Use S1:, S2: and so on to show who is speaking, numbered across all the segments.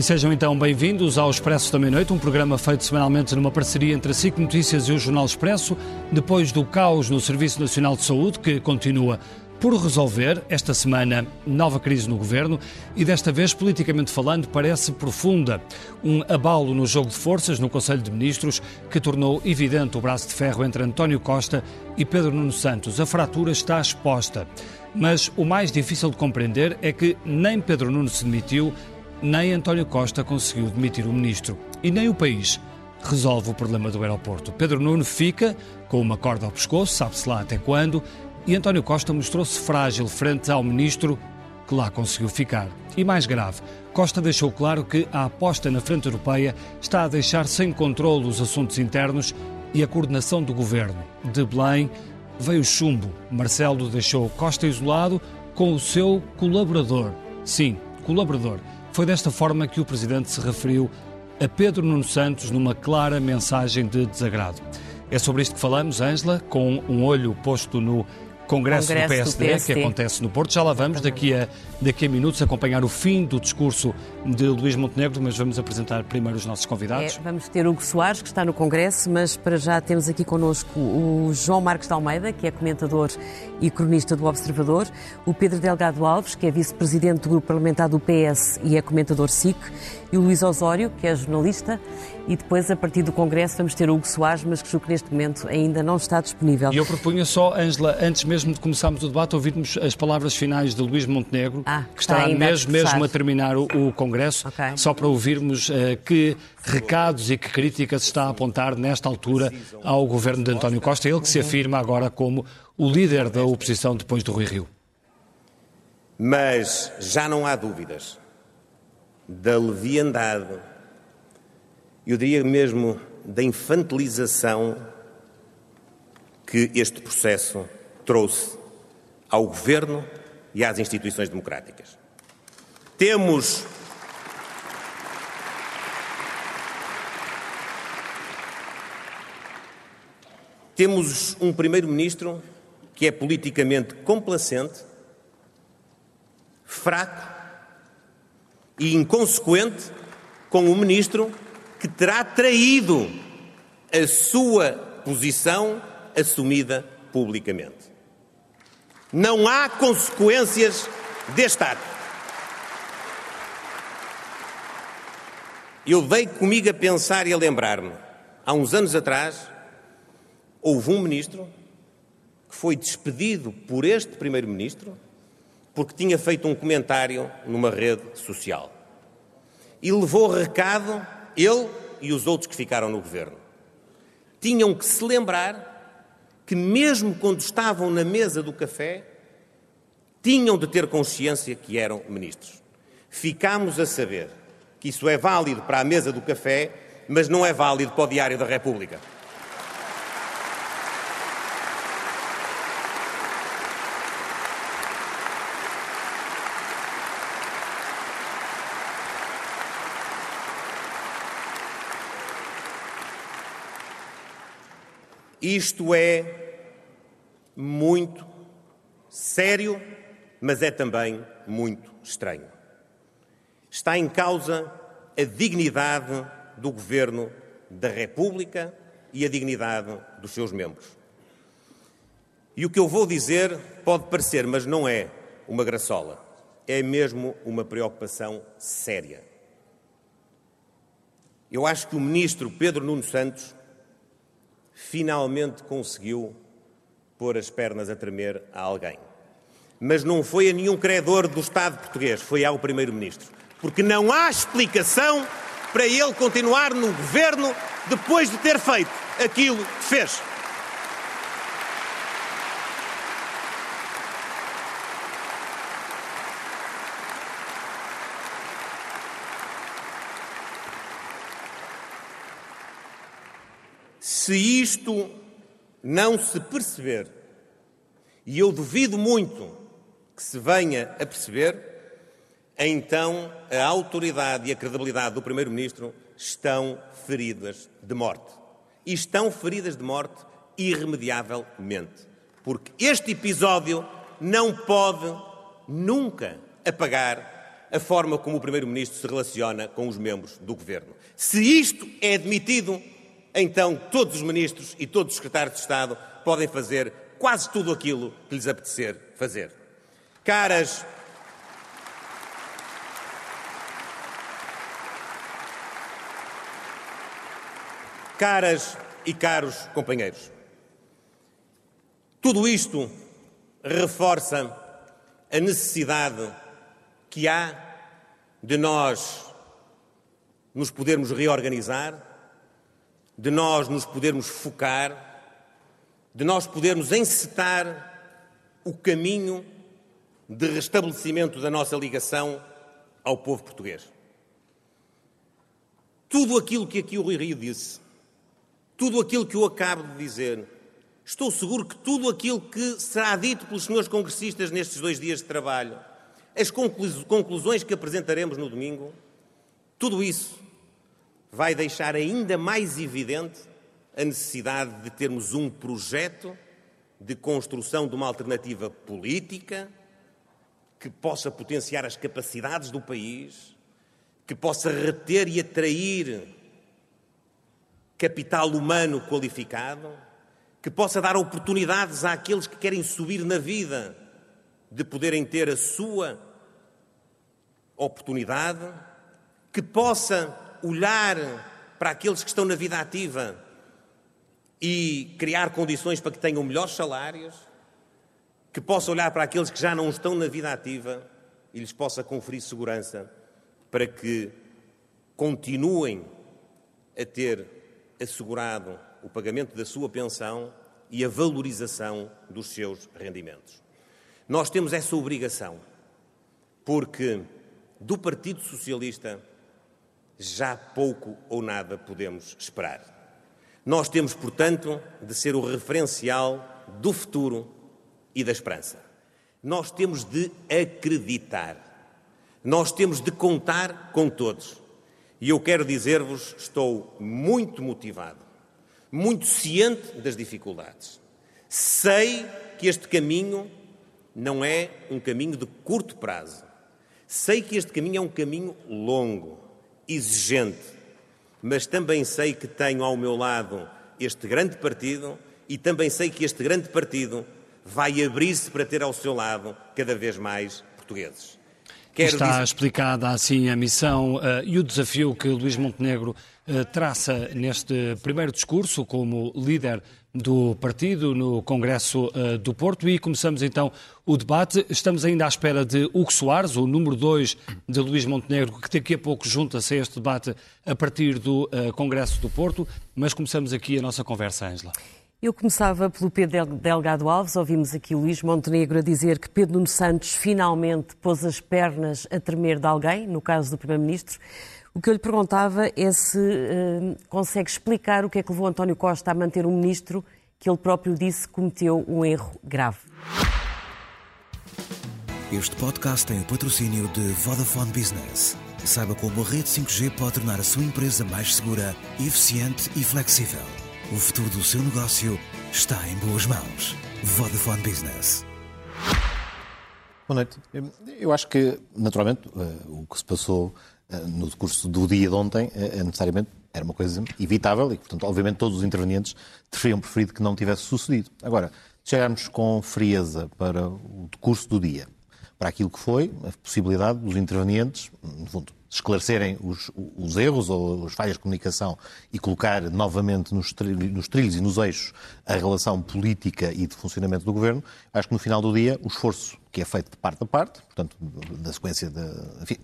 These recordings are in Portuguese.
S1: E sejam então bem-vindos ao Expresso da Meia-Noite, um programa feito semanalmente numa parceria entre a SIC Notícias e o Jornal Expresso, depois do caos no Serviço Nacional de Saúde, que continua por resolver, esta semana, nova crise no governo e desta vez, politicamente falando, parece profunda. Um abalo no jogo de forças no Conselho de Ministros que tornou evidente o braço de ferro entre António Costa e Pedro Nuno Santos. A fratura está exposta. Mas o mais difícil de compreender é que nem Pedro Nuno se demitiu, nem António Costa conseguiu demitir o ministro. E nem o país resolve o problema do aeroporto. Pedro Nuno fica com uma corda ao pescoço, sabe-se lá até quando, e António Costa mostrou-se frágil frente ao ministro que lá conseguiu ficar. E mais grave, Costa deixou claro que a aposta na frente europeia está a deixar sem controle os assuntos internos e a coordenação do governo. De Belém veio chumbo. Marcelo deixou Costa isolado com o seu colaborador. Sim, colaborador. Foi desta forma que o presidente se referiu a Pedro Nuno Santos numa clara mensagem de desagrado. É sobre isto que falamos, Ângela, com um olho posto no Congresso, Congresso do, PSD, do, PSD, que acontece no Porto. Já lá vamos, daqui a, daqui a minutos, acompanhar o fim do discurso de Luís Montenegro, mas vamos apresentar primeiro os nossos convidados.
S2: É, vamos ter Hugo Soares, que está no Congresso, mas para já temos aqui connosco o João Marcos de Almeida, que é comentador e cronista do Observador, o Pedro Delgado Alves, que é vice-presidente do grupo parlamentar do PS e é comentador SIC, e o Luís Osório, que é jornalista, e depois, a partir do Congresso, vamos ter o Hugo Soares, mas que julgo que neste momento ainda não está disponível.
S1: E eu propunha só, Ângela, antes mesmo de começarmos o debate, ouvirmos as palavras finais de Luís Montenegro, ah, que está, está mesmo, mesmo a terminar o, o Congresso, okay. só para ouvirmos uh, que recados e que críticas está a apontar nesta altura ao governo de António Costa, ele que se afirma agora como o líder da oposição depois do Rui Rio.
S3: Mas já não há dúvidas da leviandade, eu diria mesmo da infantilização que este processo trouxe ao governo e às instituições democráticas. Temos Temos um primeiro-ministro que é politicamente complacente, fraco e inconsequente com o ministro que terá traído a sua posição assumida publicamente. Não há consequências deste ato. Eu dei comigo a pensar e a lembrar-me. Há uns anos atrás, houve um ministro que foi despedido por este primeiro-ministro porque tinha feito um comentário numa rede social. E levou recado, ele e os outros que ficaram no governo. Tinham que se lembrar que, mesmo quando estavam na mesa do café, tinham de ter consciência que eram ministros. Ficámos a saber que isso é válido para a mesa do café, mas não é válido para o Diário da República. Isto é muito sério, mas é também muito estranho. Está em causa a dignidade do Governo da República e a dignidade dos seus membros. E o que eu vou dizer pode parecer, mas não é uma graçola, é mesmo uma preocupação séria. Eu acho que o ministro Pedro Nuno Santos finalmente conseguiu pôr as pernas a tremer a alguém. Mas não foi a nenhum credor do Estado português, foi ao Primeiro-Ministro. Porque não há explicação para ele continuar no governo depois de ter feito aquilo que fez. Se isto não se perceber, e eu duvido muito que se venha a perceber, então a autoridade e a credibilidade do Primeiro-Ministro estão feridas de morte. E estão feridas de morte irremediavelmente. Porque este episódio não pode nunca apagar a forma como o Primeiro-Ministro se relaciona com os membros do Governo. Se isto é admitido, então todos os ministros e todos os secretários de Estado podem fazer quase tudo aquilo que lhes apetecer fazer. Caras. Caras e caros companheiros, tudo isto reforça a necessidade que há de nós nos podermos reorganizar, de nós nos podermos focar, de nós podermos encetar o caminho de restabelecimento da nossa ligação ao povo português. Tudo aquilo que aqui o Rui Rio disse, tudo aquilo que eu acabo de dizer, estou seguro que tudo aquilo que será dito pelos senhores congressistas nestes dois dias de trabalho, as conclusões que apresentaremos no domingo, tudo isso vai deixar ainda mais evidente a necessidade de termos um projeto de construção de uma alternativa política que possa potenciar as capacidades do país, que possa reter e atrair capital humano qualificado, que possa dar oportunidades àqueles que querem subir na vida de poderem ter a sua oportunidade, que possa olhar para aqueles que estão na vida ativa e criar condições para que tenham melhores salários, que possa olhar para aqueles que já não estão na vida ativa e lhes possa conferir segurança para que continuem a ter assegurado o pagamento da sua pensão e a valorização dos seus rendimentos. Nós temos essa obrigação, porque do Partido Socialista já pouco ou nada podemos esperar. Nós temos, portanto, de ser o referencial do futuro e da esperança. Nós temos de acreditar. Nós temos de contar com todos. E eu quero dizer-vos, estou muito motivado, muito ciente das dificuldades. Sei que este caminho não é um caminho de curto prazo. Sei que este caminho é um caminho longo, exigente, mas também sei que tenho ao meu lado este grande partido e também sei que este grande partido vai abrir-se para ter ao seu lado cada vez mais portugueses.
S1: Quero Está dizer... explicada assim a missão uh, e o desafio que Luís Montenegro traça neste primeiro discurso como líder do partido no Congresso uh, do Porto e começamos então o debate. Estamos ainda à espera de Hugo Soares, o número 2 de Luís Montenegro, que daqui a pouco junta-se a este debate a partir do uh, Congresso do Porto, mas começamos aqui a nossa conversa, Ângela.
S2: Eu começava pelo Pedro Delgado Alves. Ouvimos aqui Luís Montenegro a dizer que Pedro Nuno Santos finalmente pôs as pernas a tremer de alguém, no caso do Primeiro-Ministro. O que eu lhe perguntava é se uh, consegue explicar o que é que levou António Costa a manter um ministro que ele próprio disse cometeu um erro grave.
S4: Este podcast tem o patrocínio de Vodafone Business. Saiba como a rede 5G pode tornar a sua empresa mais segura, eficiente e flexível. O futuro do seu negócio está em boas mãos. Vodafone Business.
S5: Boa noite. Eu acho que, naturalmente, eh, o que se passou no decurso do dia de ontem é, é necessariamente era uma coisa evitável e, portanto, obviamente todos os intervenientes teriam preferido que não tivesse sucedido. Agora, chegarmos com frieza para o decurso do dia, para aquilo que foi a possibilidade dos intervenientes, no fundo, esclarecerem os, os, erros ou as falhas de comunicação e colocar novamente nos, nos trilhos e nos eixos a relação política e de funcionamento do governo, acho que no final do dia o esforço que é feito de parte a parte, portanto, da sequência enfim,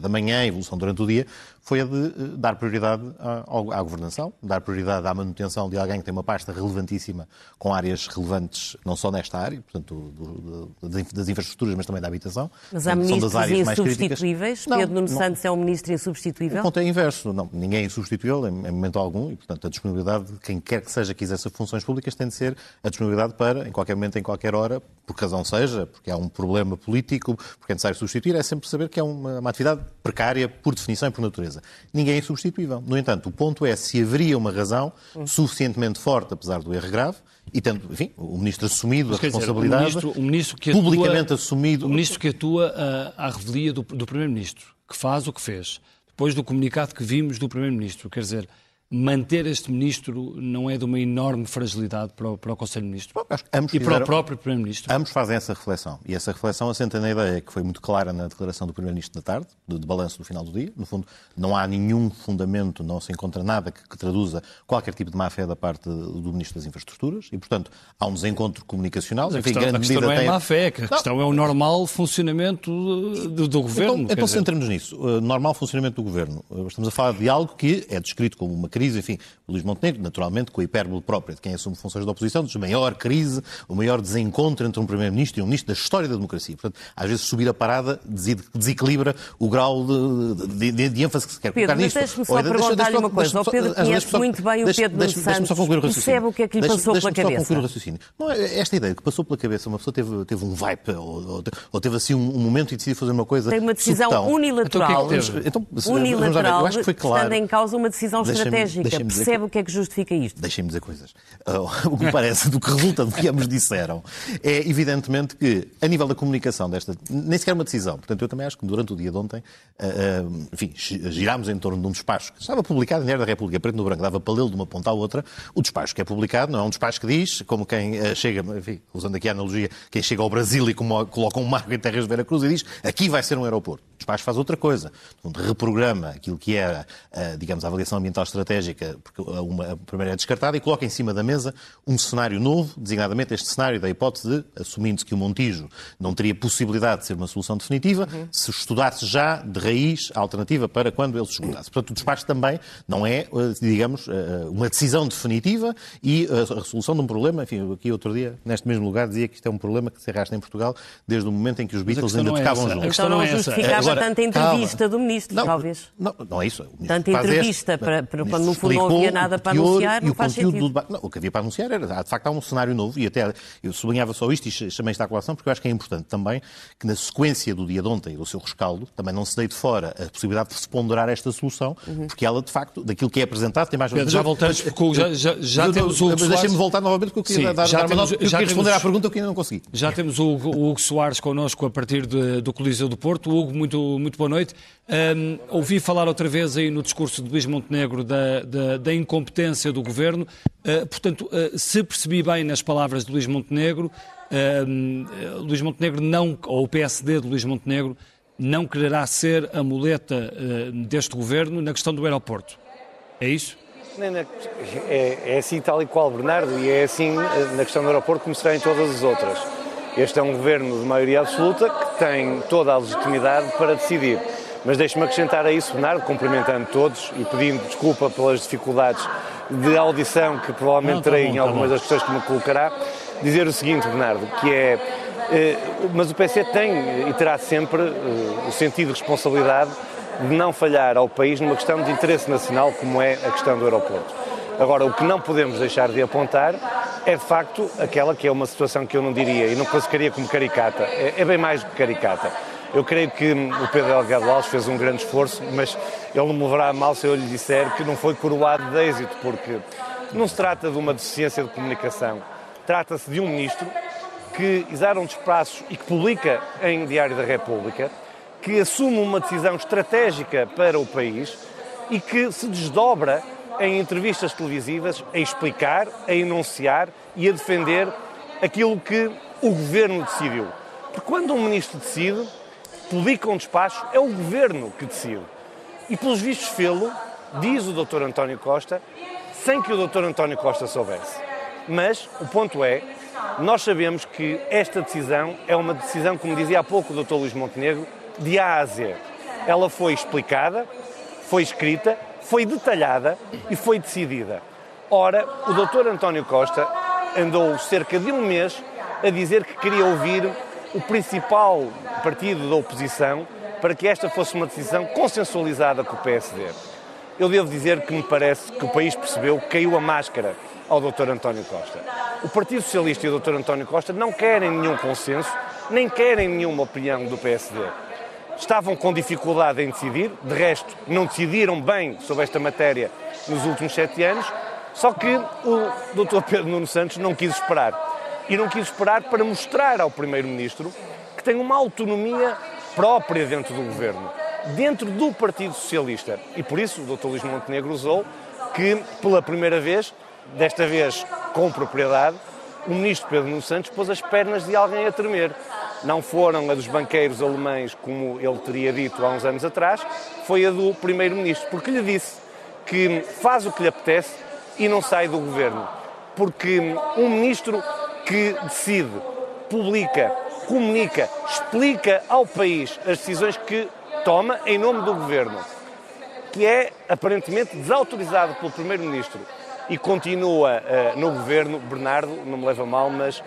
S5: da manhã, a evolução durante o dia, foi a de eh, dar prioridade à, à, governação, dar prioridade à manutenção de alguém que tem uma pasta relevantíssima, com áreas relevantes, não só nesta área, portanto, do, do, das infraestruturas, mas também da habitação.
S2: Mas há ministros das áreas insubstituíveis? Pedro Nuno Santos é um ministro insubstituível?
S5: O ponto é inverso. Não, ninguém é insubstituível em, em momento algum e, portanto, a disponibilidade de quem quer que seja que exerça funções públicas tem de ser a disponibilidade para, em qualquer momento, em qualquer hora, por razão seja, porque há um problema político, porque é necessário substituir, é sempre saber que é uma, uma atividade precária por definição e por natureza ninguém é insubstituível. No entanto, o ponto é se haveria uma razão suficientemente forte, apesar do erro grave, e tendo, enfim, o Ministro assumido Mas, a responsabilidade,
S1: dizer, o ministro, o ministro que
S5: publicamente assumido...
S1: O Ministro que atua à, à revelia do, do Primeiro-Ministro, que faz o que fez, depois do comunicado que vimos do Primeiro-Ministro, quer dizer manter este ministro não é de uma enorme fragilidade para o, para o Conselho de Ministros Bom, e fizeram, para o próprio Primeiro-Ministro?
S5: Ambos fazem essa reflexão. E essa reflexão assenta na ideia que foi muito clara na declaração do Primeiro-Ministro da tarde, de, de balanço do final do dia. No fundo, não há nenhum fundamento, não se encontra nada que, que traduza qualquer tipo de má-fé da parte do Ministro das Infraestruturas e, portanto, há um desencontro comunicacional.
S1: Mas a questão, a questão não é tem... má-fé, a questão é o normal funcionamento do, do Governo.
S5: Então, então centramos nisso. O normal funcionamento do Governo. Estamos a falar de algo que é descrito como uma crise, enfim, o Luís Montenegro, naturalmente, com a hipérbole própria de quem assume funções de oposição, diz a maior crise, o maior desencontro entre um Primeiro-Ministro e um Ministro da história da democracia. Portanto, às vezes subir a parada desequilibra o grau de, de, de ênfase que se quer
S2: Pedro,
S5: colocar nisto.
S2: Deixe-me só perguntar-lhe uma coisa. O Pedro conhece muito bem o Pedro deixe, Santos percebe o que é que lhe passou pela cabeça.
S5: Não, é esta ideia que passou pela cabeça, uma pessoa teve, teve um vibe ou, ou, teve assim um, um, momento e decidiu fazer uma coisa
S2: Tem uma decisão
S5: subtão.
S2: unilateral. Então, então, unilateral, eu acho que foi claro. estando em causa uma decisão estratégica. Percebe o que é que justifica isto?
S5: Deixem-me dizer coisas. Uh, o que me parece do que resulta do que ambos disseram é, evidentemente, que, a nível da comunicação desta, nem sequer uma decisão. Portanto, eu também acho que durante o dia de ontem, uh, uh, enfim, girámos em torno de um despacho que estava publicado em Diário da República, preto no branco, dava para lê-lo de uma ponta à outra. O despacho que é publicado não é um despacho que diz, como quem chega, enfim, usando aqui a analogia, quem chega ao Brasil e como, coloca um marco em terras de Vera Cruz e diz aqui vai ser um aeroporto. O despacho faz outra coisa. reprograma aquilo que era, digamos, a avaliação ambiental estratégica, porque uma, a primeira é descartada, e coloca em cima da mesa um cenário novo, designadamente este cenário da hipótese de, assumindo-se que o Montijo não teria possibilidade de ser uma solução definitiva, uhum. se estudasse já de raiz a alternativa para quando ele se esgotasse. Portanto, o despacho também não é, eh, digamos, eh, uma decisão definitiva e a resolução de um problema. Enfim, aqui outro dia, neste mesmo lugar, dizia que isto é um problema que se arrasta em Portugal desde o momento em que os Beatles ainda é tocavam
S2: juntos. Então não, não é justificava tanta entrevista calma. do Ministro,
S5: não,
S2: talvez.
S5: Não, não é isso.
S2: Tanta entrevista, este, para, para, quando no fundo não havia nada para anunciar,
S5: e o conteúdo do debate. Não, o que havia para anunciar era, de facto, há um cenário novo, e até eu sublinhava só isto e chamei esta à colação, porque eu acho que é importante também que, na sequência do dia de ontem e do seu rescaldo, também não se deite fora a possibilidade de se ponderar esta solução, uhum. porque ela, de facto, daquilo que é apresentado, tem mais...
S1: Pedro, já voltamos, porque já, já, já temos o.
S5: Deixem-me voltar novamente, porque eu queria Sim, dar, já dar temos, uma eu queria responder à pergunta que ainda não consegui.
S1: Já temos o Hugo, o Hugo Soares connosco a partir de, do Coliseu do Porto. Hugo, muito, muito boa noite. Um, ouvi falar outra vez aí no discurso de Luís Montenegro da, da, da incompetência do governo. Uh, portanto, uh, se percebi bem nas palavras de Luís Montenegro, uh, Luís Montenegro não, ou o PSD de Luís Montenegro, não quererá ser a muleta deste governo na questão do aeroporto. É isso?
S6: É, é assim tal e qual, Bernardo, e é assim na questão do aeroporto como será em todas as outras. Este é um governo de maioria absoluta que tem toda a legitimidade para decidir. Mas deixe-me acrescentar a isso, Bernardo, cumprimentando todos e pedindo desculpa pelas dificuldades de audição que provavelmente tá terei em tá algumas das questões que me colocará, dizer o seguinte, Bernardo, que é. Eh, mas o PC tem e terá sempre eh, o sentido de responsabilidade de não falhar ao país numa questão de interesse nacional, como é a questão do aeroporto. Agora, o que não podemos deixar de apontar é, de facto, aquela que é uma situação que eu não diria e não classificaria como caricata. É, é bem mais do que caricata eu creio que o Pedro Delgado Alves fez um grande esforço, mas ele não me levará mal se eu lhe disser que não foi coroado de êxito, porque não se trata de uma deficiência de comunicação. Trata-se de um ministro que exara um espaços e que publica em Diário da República, que assume uma decisão estratégica para o país e que se desdobra em entrevistas televisivas a explicar, a enunciar e a defender aquilo que o governo decidiu. Porque quando um ministro decide, publica um despacho, é o governo que decide. E pelos vistos fê-lo, diz o Dr. António Costa, sem que o Dr. António Costa soubesse. Mas o ponto é, nós sabemos que esta decisão é uma decisão, como dizia há pouco o Dr. Luís Montenegro, de A a Z. Ela foi explicada, foi escrita, foi detalhada e foi decidida. Ora, o Dr. António Costa andou cerca de um mês a dizer que queria ouvir o principal partido da oposição para que esta fosse uma decisão consensualizada com o PSD. Eu devo dizer que me parece que o país percebeu que caiu a máscara ao Dr. António Costa. O Partido Socialista e o Dr. António Costa não querem nenhum consenso, nem querem nenhuma opinião do PSD. Estavam com dificuldade em decidir, de resto, não decidiram bem sobre esta matéria nos últimos sete anos, Só que o Dr. Pedro Nuno Santos não quis esperar. E não quis esperar para mostrar ao Primeiro-Ministro que tem uma autonomia própria dentro do governo, dentro do Partido Socialista. E por isso o Dr. Luís Montenegro usou que, pela primeira vez, desta vez com propriedade, o ministro Pedro Nuno Santos pôs as pernas de alguém a tremer. Não foram a dos banqueiros alemães, como ele teria dito há uns anos atrás, foi a do primeiro-ministro, porque lhe disse que faz o que lhe apetece e não sai do governo. Porque um ministro que decide, publica, comunica, explica ao país as decisões que toma em nome do governo, que é aparentemente desautorizado pelo primeiro-ministro e continua uh, no governo, Bernardo, não me leva mal, mas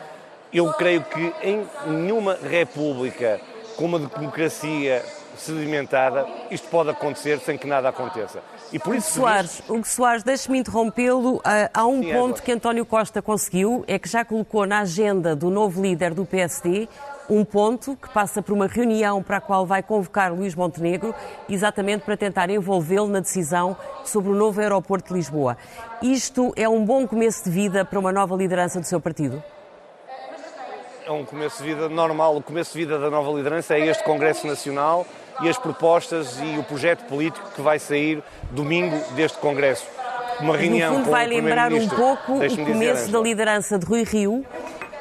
S6: eu creio que em nenhuma república com uma democracia sedimentada isto pode acontecer sem que nada aconteça.
S2: E por isso Soares. Hugo Soares, deixe-me interrompê-lo. Ah, há um Sim, ponto é que António Costa conseguiu, é que já colocou na agenda do novo líder do PSD um ponto que passa por uma reunião para a qual vai convocar Luís Montenegro, exatamente para tentar envolvê-lo na decisão sobre o novo aeroporto de Lisboa. Isto é um bom começo de vida para uma nova liderança do seu partido?
S6: É um começo de vida normal. O começo de vida da nova liderança é este Congresso Nacional e as propostas e o projeto político que vai sair domingo deste Congresso.
S2: Uma reunião no fundo, vai lembrar um pouco o começo dizer, da liderança de Rui Rio,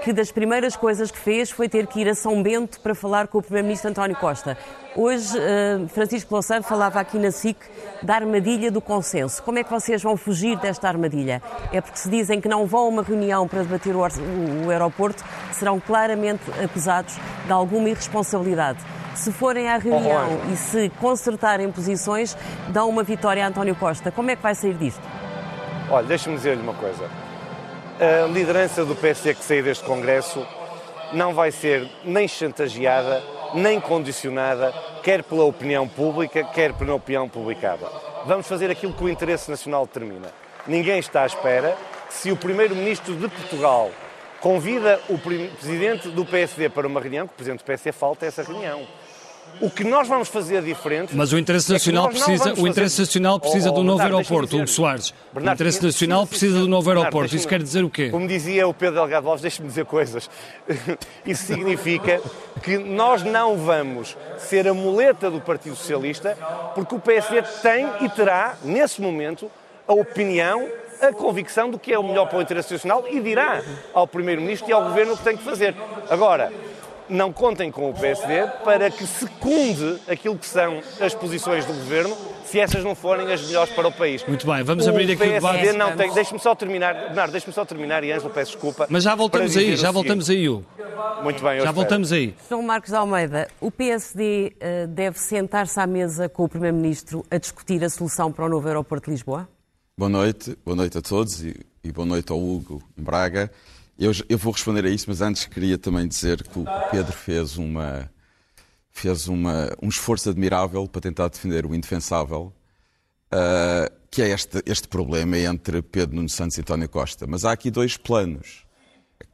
S2: que das primeiras coisas que fez foi ter que ir a São Bento para falar com o Primeiro-Ministro António Costa. Hoje, uh, Francisco Louçã falava aqui na SIC da armadilha do consenso. Como é que vocês vão fugir desta armadilha? É porque se dizem que não vão a uma reunião para debater o, o, o aeroporto, serão claramente acusados de alguma irresponsabilidade. Se forem à reunião oh, e se consertarem posições, dão uma vitória a António Costa. Como é que vai sair disto?
S6: Olha, deixa-me dizer-lhe uma coisa a liderança do PSD que sair deste Congresso não vai ser nem chantageada, nem condicionada, quer pela opinião pública, quer pela opinião publicada. Vamos fazer aquilo que o interesse nacional determina. Ninguém está à espera que se o Primeiro-Ministro de Portugal convida o Presidente do PSD para uma reunião, que o Presidente do PSD falta essa reunião. O que nós vamos fazer diferente.
S1: Mas o interesse nacional é precisa, o interesse nacional precisa oh, oh, do novo Bernardo, aeroporto, Hugo Soares. Bernardo, o interesse nacional precisa do novo aeroporto. Isso quer dizer o quê?
S6: Como dizia o Pedro Delgado Alves, deixe-me dizer coisas. Isso significa que nós não vamos ser a muleta do Partido Socialista, porque o PSD tem e terá, nesse momento, a opinião a convicção do que é o melhor para o interesse nacional e dirá ao Primeiro-Ministro e ao Governo o que tem que fazer. Agora, não contem com o PSD para que secunde aquilo que são as posições do governo, se essas não forem as melhores para o país.
S1: Muito bem, vamos o abrir aqui
S6: o
S1: debate.
S6: não tem, deixe-me só terminar, Bernardo, deixe-me só terminar e Ângelo, peço desculpa.
S1: Mas já voltamos aí, já voltamos aí, Hugo.
S6: Muito bem,
S1: Já voltamos aí.
S2: João Marcos Almeida, o PSD uh, eh, deve sentar-se à mesa com o Primeiro-Ministro a discutir a solução para o novo aeroporto de Lisboa?
S7: Boa noite, boa noite a todos e, e boa noite ao Hugo em Braga. Eu, eu, vou responder a isso, mas antes queria também dizer que o Pedro fez, uma, fez uma, um esforço admirável para tentar defender o indefensável, uh, que é este, este problema entre Pedro Nuno Santos e António Costa. Mas há aqui dois planos.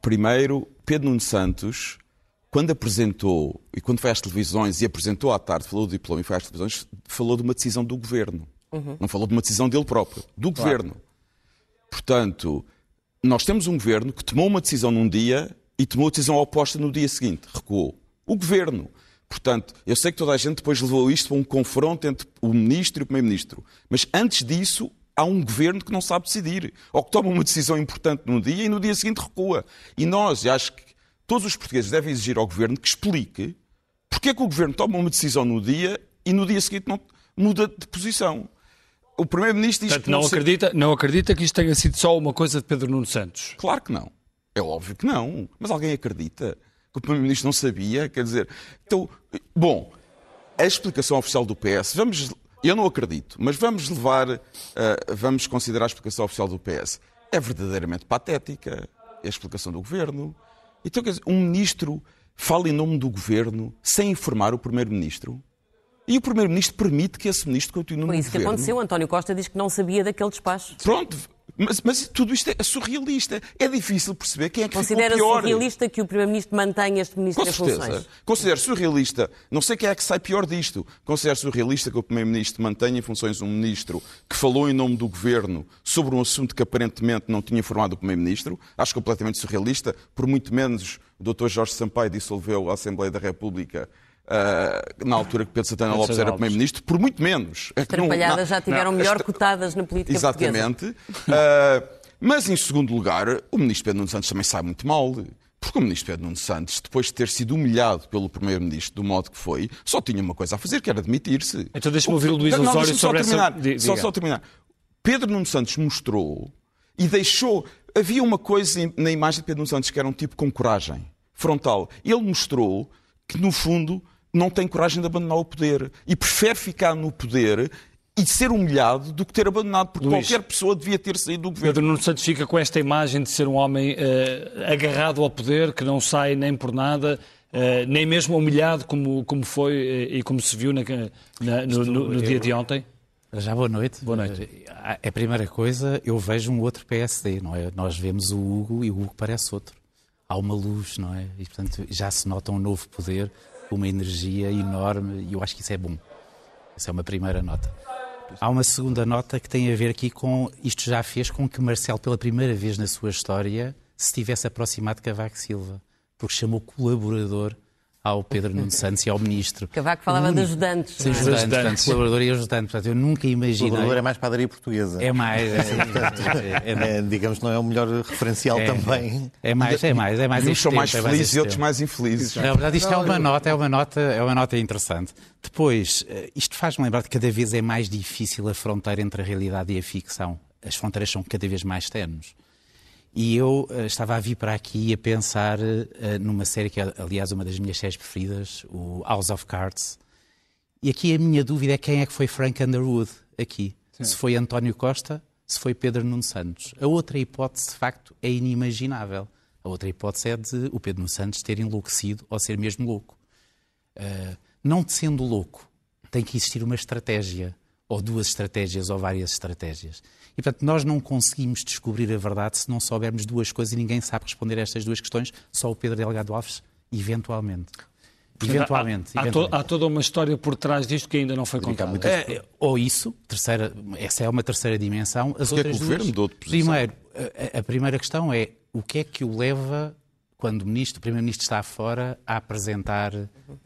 S7: Primeiro, Pedro Nuno Santos, quando apresentou, e quando foi às televisões e apresentou à tarde, falou do diploma e foi às televisões, falou de uma decisão do governo. Uhum. Não falou de uma decisão dele próprio, do claro. governo. Portanto, nós temos um governo que tomou uma decisão num dia e tomou a decisão oposta no dia seguinte, recuou. O governo. Portanto, eu sei que toda a gente depois levou isto para um confronto entre o ministro e o primeiro-ministro. Mas antes disso, há um governo que não sabe decidir. Ou que toma uma decisão importante num dia e no dia seguinte recua. E nós, e acho que todos os portugueses devem exigir ao governo que explique porque é que o governo toma uma decisão no dia e no dia seguinte não muda de posição o Primeiro-Ministro diz
S1: Portanto, que não, não acredita, não acredita que isto tenha sido só uma coisa de Pedro Nuno Santos?
S7: Claro que não. É óbvio que não. Mas alguém acredita que o Primeiro-Ministro não sabia? Quer dizer, então, bom, a explicação oficial do PS, vamos, eu não acredito, mas vamos levar, uh, vamos considerar a explicação oficial do PS. É verdadeiramente patética. É a explicação do Governo. Então, quer dizer, um ministro fala em nome do Governo sem informar o Primeiro-Ministro? E o Primeiro-Ministro permite que esse ministro continue no
S2: Foi isso que aconteceu. António Costa diz que não sabia daquele despacho.
S7: Pronto, Mas, mas tudo isto é surrealista. É difícil perceber quem é que
S2: Considera
S7: ficou pior.
S2: surrealista que o Primeiro-Ministro mantenha este Ministro
S7: Com
S2: em funções?
S7: Considero surrealista. Não sei quem é que sai pior disto. Considero surrealista que o Primeiro-Ministro mantenha em funções um Ministro que falou em nome do Governo sobre um assunto que aparentemente não tinha informado o Primeiro-Ministro. Acho completamente surrealista. Por muito menos o Dr. Jorge Sampaio dissolveu a Assembleia da República uh, na altura que Pedro Santana Lopes era Primeiro-Ministro. Por muito menos. É que não-
S2: Trapalhadas
S7: não-
S2: já tiveram
S7: não,
S2: melhor
S7: esta-
S2: cotadas na política.
S7: Exatamente. Uh, mas, em segundo lugar, o ministro Pedro Nuno Santos também sai muito mal. Porque o ministro Pedro Nuno Santos, depois de ter sido humilhado pelo primeiro-ministro do modo que foi, só tinha uma coisa a fazer, que era demitir-se.
S1: Então deixa-me ouvir o Luís
S7: Não,
S1: Osório sobre essa-
S7: terminar.
S1: Di-
S7: Só,
S1: diga.
S7: só terminar. Pedro Nuno Santos mostrou e deixou... Havia uma coisa na imagem de Pedro Nuno Santos que era um tipo com coragem, frontal. Ele mostrou que, no fundo, não tem coragem de abandonar o poder e prefere ficar no poder e ser humilhado do que ter abandonado, porque
S1: Luís.
S7: qualquer pessoa devia ter saído do governo.
S1: Pedro Nuno Santos fica com esta imagem de ser um homem eh, agarrado ao poder, que não sai nem por nada, eh, nem mesmo humilhado como, como foi eh, e como se viu na- na- no, no- no dia de ontem.
S8: Já boa noite.
S1: Boa noite.
S8: A primeira coisa, eu vejo um outro PSD, não é? Nós vemos o Hugo e o Hugo parece outro. Há uma luz, não é? E, portanto, já se nota um novo poder, uma energia enorme e eu acho que isso é bom. Essa é uma primeira nota. Há uma segunda nota que tem a ver aqui com. Isto já fez com que Marcelo, pela primeira vez na sua história, se tivesse aproximado de Cavaco Silva, porque chamou colaborador ao Pedro Nuno Santos e ao ministro.
S2: Cavaco falava de ajudantes.
S8: Sim,
S2: é?
S8: ajudante,
S1: ajudantes.
S8: portanto, colaborador e ajudante. Portanto, eu nunca
S5: O
S8: imaginei.
S5: colaborador é mais padaria portuguesa.
S8: É mais. É, é, é,
S5: É, digamos, não é o melhor referencial
S8: é,
S5: também.
S8: é mais, é mais, é mais
S7: Uns são mais
S8: tempo, é
S7: felizes e outros
S8: tempo.
S7: mais infelizes.
S8: Na verdade, isto é uma nota, é uma nota, é uma nota interessante. Depois, eh, isto faz-me lembrar que cada vez é mais difícil a fronteira entre a realidade e a ficção. As fronteiras são cada vez mais tenues. E eu eh, estava a vir para aqui a pensar eh, numa série que é, aliás, uma das minhas séries preferidas, o House of Cards. E aqui a minha dúvida é quem é que foi Frank Underwood aqui. Se foi António Costa, se foi Pedro Nuno Santos. A outra hipótese, de facto, é inimaginável. A outra hipótese é de o Pedro Nuno Santos ter enlouquecido ou ser mesmo louco. Uh, não sendo louco, tem que existir uma estratégia, ou duas estratégias, ou várias estratégias. E, portanto, nós não conseguimos descobrir a verdade se não soubermos duas coisas e ninguém sabe responder a estas duas questões, só o Pedro Delgado Alves, eventualmente. Eventualmente.
S1: Há, há,
S8: eventualmente.
S1: há toda uma história por trás disto que ainda não foi contada.
S8: É, ou isso, terceira, essa é uma terceira dimensão. As
S7: Porque é que
S8: outras
S7: o governo
S8: duas,
S7: mudou de posição?
S8: Primeiro, a, a primeira questão é o que é que o leva, quando o, ministro, o Primeiro-Ministro está fora, a apresentar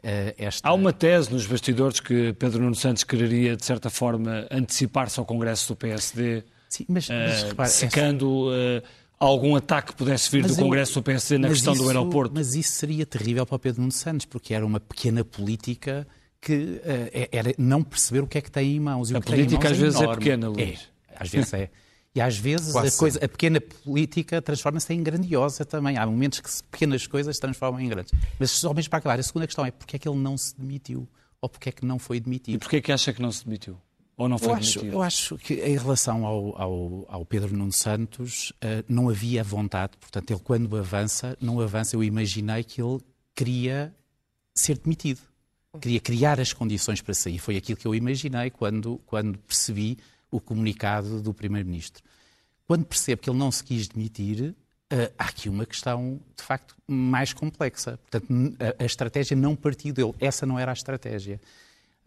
S8: eh, esta...
S1: Há uma tese nos bastidores que Pedro Nuno Santos quereria, de certa forma, antecipar-se ao Congresso do PSD,
S8: Sim, mas, mas
S1: eh,
S8: repare, essa-
S1: secando eh, algum ataque que pudesse vir
S8: Mas
S1: do
S8: eu-
S1: Congresso do PSD na
S8: mas
S1: questão do
S8: isso-
S1: aeroporto.
S8: Mas isso seria terrível para o Pedro Nuno Santos, porque era uma pequena política que eh, era não perceber o que é que tem em mãos. E
S1: A
S8: o que tem em
S1: política
S8: mãos
S1: às vezes é
S8: enorme.
S1: pequena, Luís.
S8: É, às vezes é. E às vezes
S7: Quase
S8: a, coisa, a pequena política transforma-se em grandiosa também. Há momentos que pequenas coisas se transformam em grandes. Mas só mesmo para acabar, a segunda questão é porque é que ele não se demitiu? Ou porque é que não foi
S1: E
S8: demitido?
S1: porquê é que acha que não se demitiu? Ou não foi
S8: Eu acho, eu acho que em relação ao, ao, ao Pedro Nuno Santos eh, não havia vontade. Portanto, ele quando avança, não avança. Eu imaginei que ele queria ser demitido. Queria criar as condições para sair. Foi aquilo que eu imaginei quando, quando percebi o comunicado do Primeiro-Ministro. Quando percebo que ele não se quis demitir, eh, há aqui uma questão, de facto, mais complexa. Portanto, a, a estratégia não partiu dele. Essa não era a estratégia.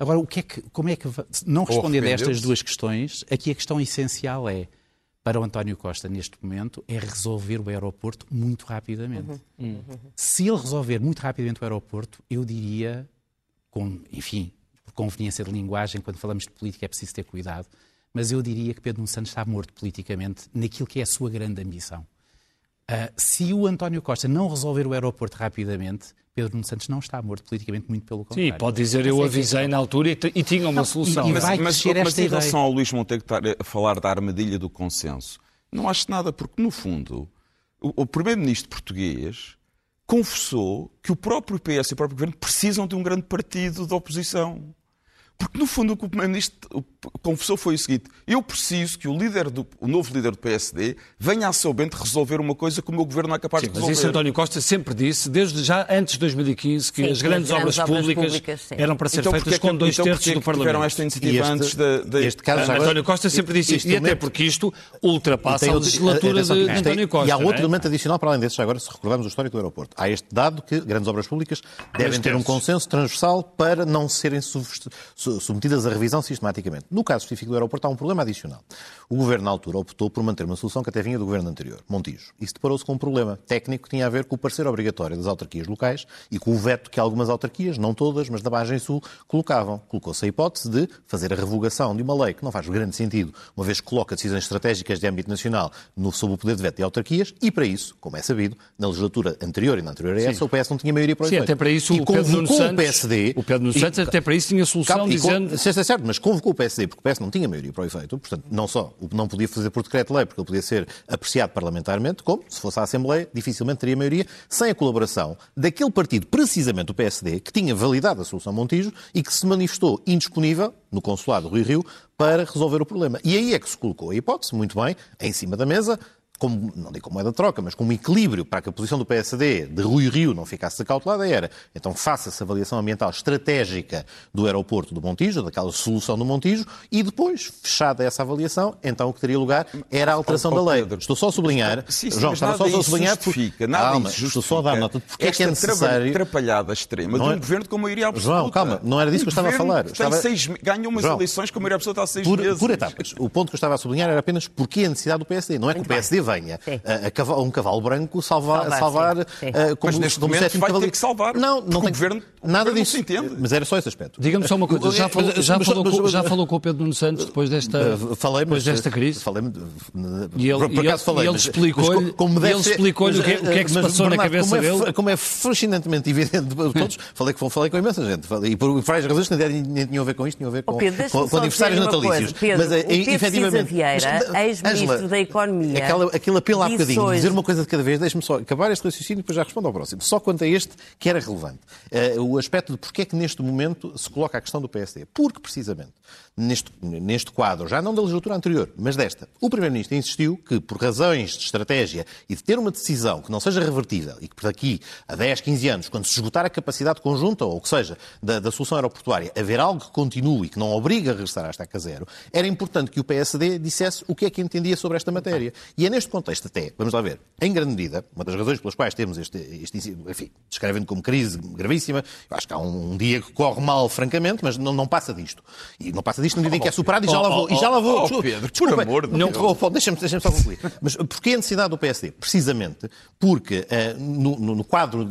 S8: Agora, o que é que, como é que, não respondendo a estas duas questões, aqui a questão essencial é, para o António Costa, neste momento, é resolver o aeroporto muito rapidamente. Se ele resolver muito rapidamente o aeroporto, eu diria, com, enfim, por conveniência de linguagem, quando falamos de política é preciso ter cuidado, mas eu diria que Pedro Nuno Santos está morto politicamente naquilo que é a sua grande ambição. Ah, se o António Costa não resolver o aeroporto rapidamente, Pedro Nuno Santos não está morto politicamente, muito pelo contrário.
S1: Sim, pode dizer eu
S8: é
S1: avisei na altura e, e tinha uma solução.
S8: e
S7: Mas,
S8: vai
S7: mas, mas
S8: esta
S7: em
S8: ideia.
S7: relação ao Luís Monteiro estar a falar da armadilha do consenso, não acho nada, porque no fundo o, o primeiro-ministro português confessou que o próprio PS e o próprio governo precisam de um grande partido de oposição. Porque no fundo o que o primeiro-ministro confessou foi o seguinte: eu preciso que o, líder do, o novo líder do PSD venha a seu bento resolver uma coisa que o meu governo não é capaz
S1: Sim,
S7: de
S1: mas
S7: resolver.
S1: isso António Costa sempre disse, desde já antes de 2015, que
S2: Sim,
S1: as grandes,
S2: as grandes
S1: obras,
S2: obras
S1: públicas,
S2: públicas,
S1: eram para ser
S7: Então,
S1: feitas com dois
S7: então,
S1: terços do Parlamento.
S7: tiveram esta iniciativa
S5: E este-
S7: antes da. da-
S5: este caso já agora-
S1: António Costa sempre disse isto, e até porque isto ultrapassa a legislatura de
S5: tem-
S1: António Costa.
S5: E há outro
S1: é?
S5: elemento adicional para além desses, agora, se recordarmos o histórico do aeroporto. Há este dado que grandes obras públicas devem ter um consenso transversal para não serem sub- su- submetidas a revisão sistematicamente. No caso específico do aeroporto, há um problema adicional. O governo, na altura, optou por manter uma solução que até vinha do governo anterior, Montijo. Isso deparou-se com um problema técnico que tinha a ver com o parecer obrigatório das autarquias locais e com o veto que algumas autarquias, não todas, mas da Margem Sul, colocavam. Colocou-se a hipótese de fazer a revogação de uma lei que não faz grande sentido, uma vez que coloca decisões estratégicas de âmbito nacional no, sob o poder de veto de autarquias, e para isso, como é sabido, na legislatura anterior e na anterior a essa, o PS não tinha maioria para o
S1: Sim,
S5: efeito.
S1: até para isso
S5: e
S1: o Pedro Nuno
S5: convocou
S1: Santos,
S5: o PSD...
S1: o Pedro Nuno
S5: e-
S1: Santos até para isso tinha solução
S5: e
S1: dizendo...
S5: Sim, é certo, mas convocou o PSD porque o PS não tinha maioria para o efeito, portanto, não só não podia fazer por decreto-lei, porque ele podia ser apreciado parlamentarmente, como, se fosse a Assembleia, dificilmente teria maioria, sem a colaboração daquele partido, precisamente o PSD, que tinha validado a solução Montijo e que se manifestou indisponível, no consulado do Rui Rio, para resolver o problema. E aí é que se colocou a hipótese, muito bem, em cima da mesa, como, não digo como moeda de troca, mas como equilíbrio para que a posição do PSD de Rui Rio não ficasse acautelada, era então faça-se avaliação ambiental estratégica do aeroporto do Montijo, daquela solução do Montijo, e depois, fechada essa avaliação, então o que teria lugar era a alteração
S7: Oh,
S5: da lei.
S7: Pedro.
S5: Estou só a sublinhar,
S7: Sim, sim,
S5: João, estava só a sublinhar porque-
S7: justifica, nada
S5: Calma, estou só a dar nota de porque é que é necessário...
S7: atrapalhada extrema de
S5: é-
S7: um governo com maioria absoluta.
S5: João, calma, não era disso que eu estava a
S7: Um
S5: falar. Estava-
S7: seis, ganhou umas
S5: João,
S7: eleições com maioria absoluta há seis
S5: por,
S7: meses.
S5: por etapas. O ponto que eu estava a sublinhar era apenas porque a necessidade do PSD. Não é que o PSD venha
S2: Sim.
S5: a, a cavalo- um cavalo branco salvar,
S2: Salvar. Sim.
S5: eh, como,
S7: Mas neste
S5: como
S7: momento vai ter
S5: cavaleiro.
S7: que salvar,
S5: Não, não
S7: o
S5: tem
S7: governo- o
S5: nada
S7: governo não
S5: disso.
S7: se entende.
S5: Mas era só esse aspecto.
S1: Diga-me só uma coisa, já falou, já, falou, com, já falou com o Pedro Nuno Santos depois desta,
S5: Uh, Falei,
S1: depois
S5: mas,
S1: desta crise?
S5: Falei,
S1: E ele-
S5: por, acaso falei,
S1: ele explicou-lhe- e o que é- o que é que se passou na cabeça
S5: como é,
S1: dele?
S5: Como é fascinantemente evidente para todos, falei, com- falei com imensa gente. Falei, e por várias razões que nem, nem tinham a ver com isto, tinham a ver com,
S2: Oh,
S5: com, com aniversários natalícios.
S2: coisa. Pedro,
S5: mas, eh,
S2: o Pedro
S5: efetivamente.
S2: Cisa Vieira, ex-ministro da Economia,
S5: Aquela, aquele apelo há bocadinho,
S2: hoje-
S5: dizer uma coisa de cada vez, deixe-me só acabar este raciocínio e depois já respondo ao próximo. Só quanto a este, que era relevante. Eh, o aspecto de porque é que neste momento se coloca a questão do PSD. Porque, precisamente, neste, neste quadro, já não da legislatura anterior, mas desta, o Primeiro-Ministro insistiu que, por razões de estratégia e de ter uma decisão que não seja revertível e que, por daqui a 10, 15 anos, quando se esgotar a capacidade conjunta, ou o que seja, da, da solução aeroportuária, haver algo que continue e que não obriga a regressar à estaca zero, era importante que o PSD dissesse o que é que entendia sobre esta matéria. E é neste contexto até, vamos lá ver, em grande medida, uma das razões pelas quais temos este, este enfim, descrevendo como crise gravíssima, eu acho que há um, um dia que corre mal, francamente, mas não, não passa disto. E não passa disto na medida em que é superado e já
S7: oh,
S5: lá vou.
S7: oh,
S5: e já lá vou.
S7: oh,
S5: Desculpa,
S7: Pedro, por
S5: desculpa.
S7: amor de
S5: não,
S7: Deus.
S5: oh, Deixa-me deixa só concluir. Mas porquê a necessidade do PSD? Precisamente porque eh, no, no- no quadro,